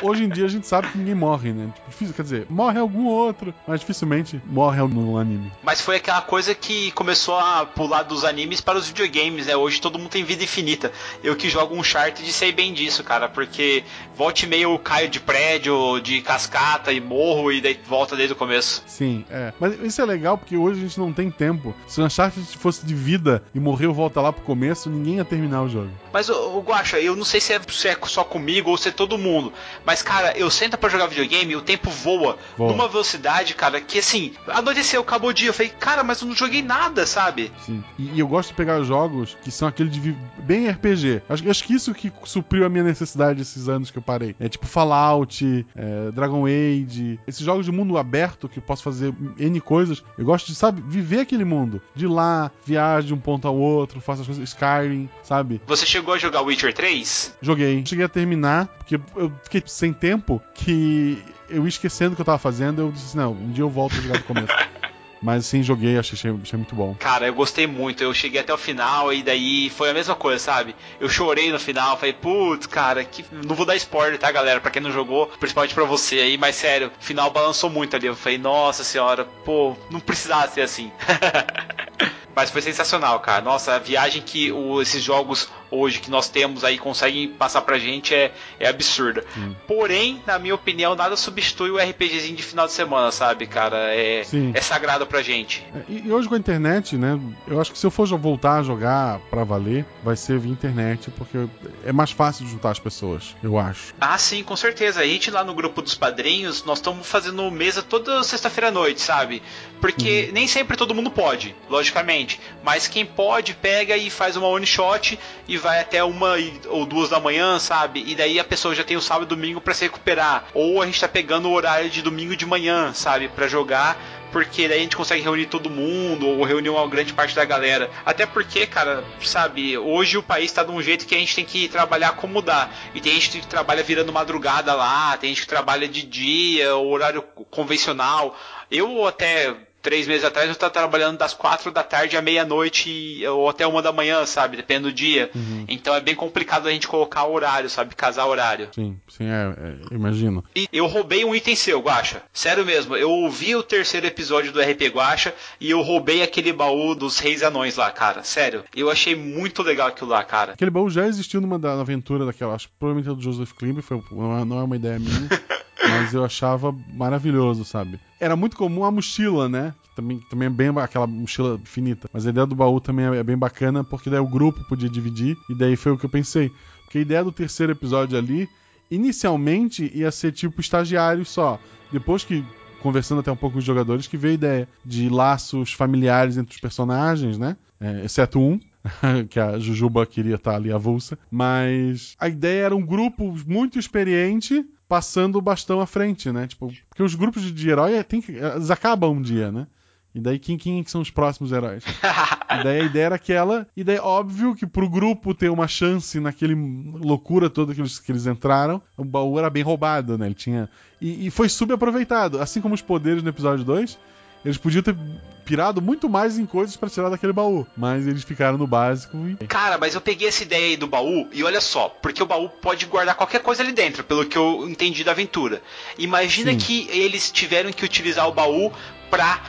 Hoje em dia a gente sabe que ninguém morre, né? Tipo, difícil, quer dizer, morre algum outro, mas dificilmente morre no anime. Mas foi aquela coisa que começou a pular dos animes para os videogames, né? Hoje todo mundo tem vida infinita. Eu que jogo um chart de sei bem disso, cara, porque volta e meia eu caio de prédio, de cascata e morro e daí volta desde o começo. Sim, é. Mas isso é legal porque hoje a gente não tem tempo. Se o Uncharted fosse de vida e morreu volta lá pro começo, ninguém ia terminar o jogo. Mas, o Guaxa, eu não sei se é, se é só comigo ou se é todo mundo. Mas, cara, eu sento pra jogar videogame e o tempo voa, Voa. numa velocidade, cara, que assim, anoiteceu, acabou o dia. Eu falei, cara, mas eu não joguei nada, sabe? Sim. E, e eu gosto de pegar jogos que são aquele de bem RPG. Acho, acho que isso que supriu a minha necessidade esses anos que eu parei. É tipo Fallout, é, Dragon Age, esses jogos de mundo aberto que eu posso fazer N coisas. Eu gosto de, sabe, viver aquele mundo. De lá, viaje de um ponto ao outro, faça as coisas. Skyrim, sabe? Você chegou a jogar Witcher 3? Joguei. Cheguei a terminar, porque eu fiquei sem tempo que eu ia esquecendo o que eu tava fazendo. Eu disse, não, um dia eu volto a jogar do começo. Mas sim, joguei, achei, achei, muito bom. Cara, eu gostei muito. Eu cheguei até o final e daí foi a mesma coisa, sabe? Eu chorei no final, falei, putz, cara, que. Não vou dar spoiler, tá, galera? Pra quem não jogou, principalmente pra você aí, mas sério, o final balançou muito ali. Eu falei, nossa senhora, pô, não precisava ser assim. Mas foi sensacional, cara. Nossa, a viagem que o- esses jogos hoje que nós temos aí conseguem passar pra gente é, é absurda. Porém, na minha opinião, nada substitui o RPGzinho de final de semana, sabe, cara? É, Sim. é sagrado pra gente. É, E, e hoje com a internet, né? Eu acho que se eu for voltar a jogar pra valer, vai ser via internet, porque é mais fácil de juntar as pessoas, eu acho. Ah, sim, com certeza. A gente lá no grupo dos padrinhos, nós estamos fazendo mesa toda sexta-feira à noite, sabe? Porque nem sempre todo mundo pode, logicamente. Mas quem pode, pega e faz uma one shot e vai até uma ou duas da manhã, sabe? E daí a pessoa já tem o sábado e domingo pra se recuperar. Ou a gente tá pegando o horário de domingo de manhã, sabe? Pra jogar. Porque daí a gente consegue reunir todo mundo, ou reunir uma grande parte da galera. Até porque, cara, sabe, hoje o país tá de um jeito que a gente tem que trabalhar como dá. E tem gente que trabalha virando madrugada lá, tem gente que trabalha de dia, horário convencional. Eu até três meses atrás eu estava trabalhando das quatro da tarde à meia-noite ou até uma da manhã, sabe? Depende do dia. Então é bem complicado a gente colocar horário, sabe? Casar horário. Sim, sim, é, é, imagino. E eu roubei um item seu, Guacha. Sério mesmo, eu ouvi o terceiro episódio do RP Guacha e eu roubei aquele baú dos Reis Anões lá, cara. Sério. Eu achei muito legal aquilo lá, cara. Aquele baú já existiu numa da aventura daquela, acho que provavelmente é do Joseph Klimber, foi, não é- não é uma ideia minha, mas eu achava maravilhoso, sabe? Era muito comum a mochila, né? Que também, também é bem aquela mochila finita. Mas a ideia do baú também é, é bem bacana, porque daí o grupo podia dividir, e daí foi o que eu pensei. Porque a ideia do terceiro episódio ali, inicialmente ia ser tipo estagiários só. Depois que conversando até um pouco com os jogadores, que veio a ideia de laços familiares entre os personagens, né? É, exceto um, que a Jujuba queria estar ali avulsa. Mas a ideia era um grupo muito experiente passando o bastão à frente, né? Tipo, porque os grupos de, herói é- tem que, eles acabam um dia, né? E daí quem, quem são os próximos heróis? E daí a ideia era aquela. E daí, óbvio que pro grupo ter uma chance naquele loucura toda que eles, que eles entraram, o baú era bem roubado, né? Ele tinha. E, e foi subaproveitado. Assim como os poderes no episódio 2, eles podiam ter pirado muito mais em coisas pra tirar daquele baú. Mas eles ficaram no básico e. Cara, mas eu peguei essa ideia aí do baú e olha só, porque o baú pode guardar qualquer coisa ali dentro, pelo que eu entendi da aventura. Imagina Sim. que eles tiveram que utilizar o baú pra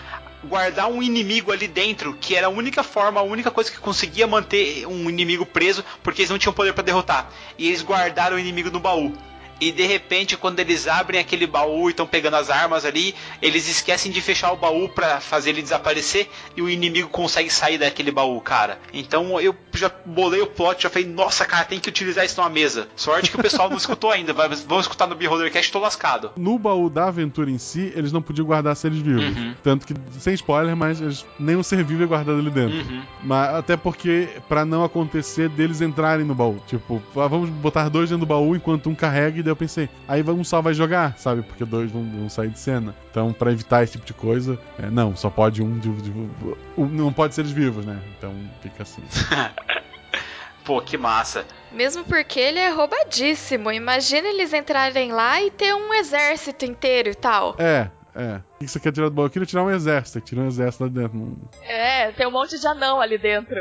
guardar um inimigo ali dentro, que era a única forma, a única coisa que conseguia manter um inimigo preso, porque eles não tinham poder pra derrotar. E eles guardaram o inimigo no baú. E de repente, quando eles abrem aquele baú e estão pegando as armas ali, eles esquecem de fechar o baú pra fazer ele desaparecer e o inimigo consegue sair daquele baú, cara. Então eu já bolei o plot, já falei, nossa, cara, tem que utilizar isso numa mesa. Sorte que o pessoal não escutou ainda, vai, vão escutar no Beholdercast, tô lascado. No baú da aventura em si, eles não podiam guardar seres vivos. Uhum. Tanto que, sem spoiler, mas eles, nenhum ser vivo é guardado ali dentro. Uhum. Mas até porque, pra não acontecer deles entrarem no baú. Tipo, ah, vamos botar dois dentro do baú enquanto um carrega, e daí eu pensei, aí um só vai jogar, sabe? Porque dois vão, vão sair de cena. Então, pra evitar esse tipo de coisa, é, não, só pode um, de, de- um- Não pode seres vivos, né? Então fica assim. Pô, que massa. Mesmo porque ele é roubadíssimo. Imagina eles entrarem lá e ter um exército inteiro e tal. É, é. O que você quer tirar do baú? Eu queria tirar um exército, tirar um exército lá dentro. Não- É, tem um monte de anão ali dentro.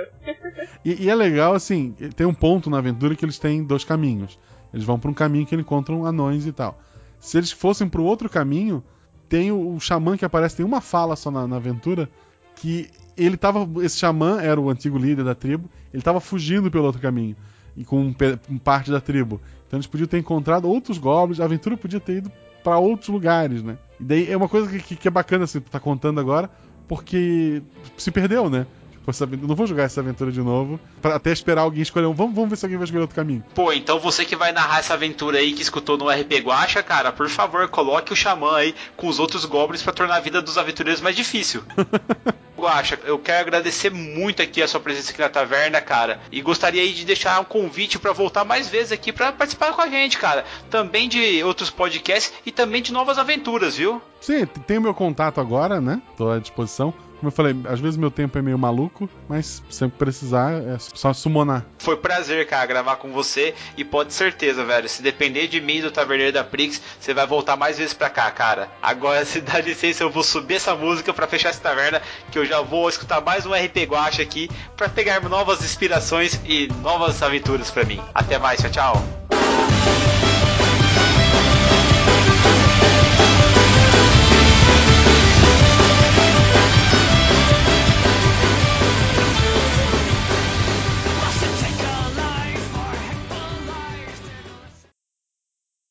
E, e é legal, assim, tem um ponto na aventura que eles têm dois caminhos. Eles vão pra um caminho que encontram anões e tal. Se eles fossem pro outro caminho, tem o, o xamã que aparece, tem uma fala só na, na aventura, que ele tava. Esse xamã era o antigo líder da tribo, ele tava fugindo pelo outro caminho. E com um parte da tribo. Então eles podiam ter encontrado outros goblins, a aventura podia ter ido pra outros lugares, né? E daí é uma coisa que, que- é bacana assim, tá contando agora, porque se perdeu, né? Tipo, não vou jogar essa aventura de novo, pra até esperar alguém escolher um. Vamos, vamos ver se alguém vai escolher outro caminho. Pô, então você que vai narrar essa aventura aí que escutou no RP Guacha, cara, por favor, coloque o Xamã aí com os outros goblins pra tornar a vida dos aventureiros mais difícil. Guacha, eu quero agradecer muito aqui a sua presença aqui na taverna, cara, e gostaria de deixar um convite pra voltar mais vezes aqui pra participar com a gente, cara. Também de outros podcasts e também de novas aventuras, viu? Sim, tem o meu contato agora, né? Tô à disposição. Como eu falei, às vezes meu tempo é meio maluco, mas sempre precisar é só summonar. Foi prazer, cara, gravar com você e pode certeza, velho, se depender de mim do Taverneiro da Prix, você vai voltar mais vezes pra cá, cara. Agora, se dá licença, eu vou subir essa música pra fechar essa taverna, que eu já vou escutar mais um RP Guacha aqui pra pegar novas inspirações e novas aventuras pra mim. Até mais, tchau, tchau.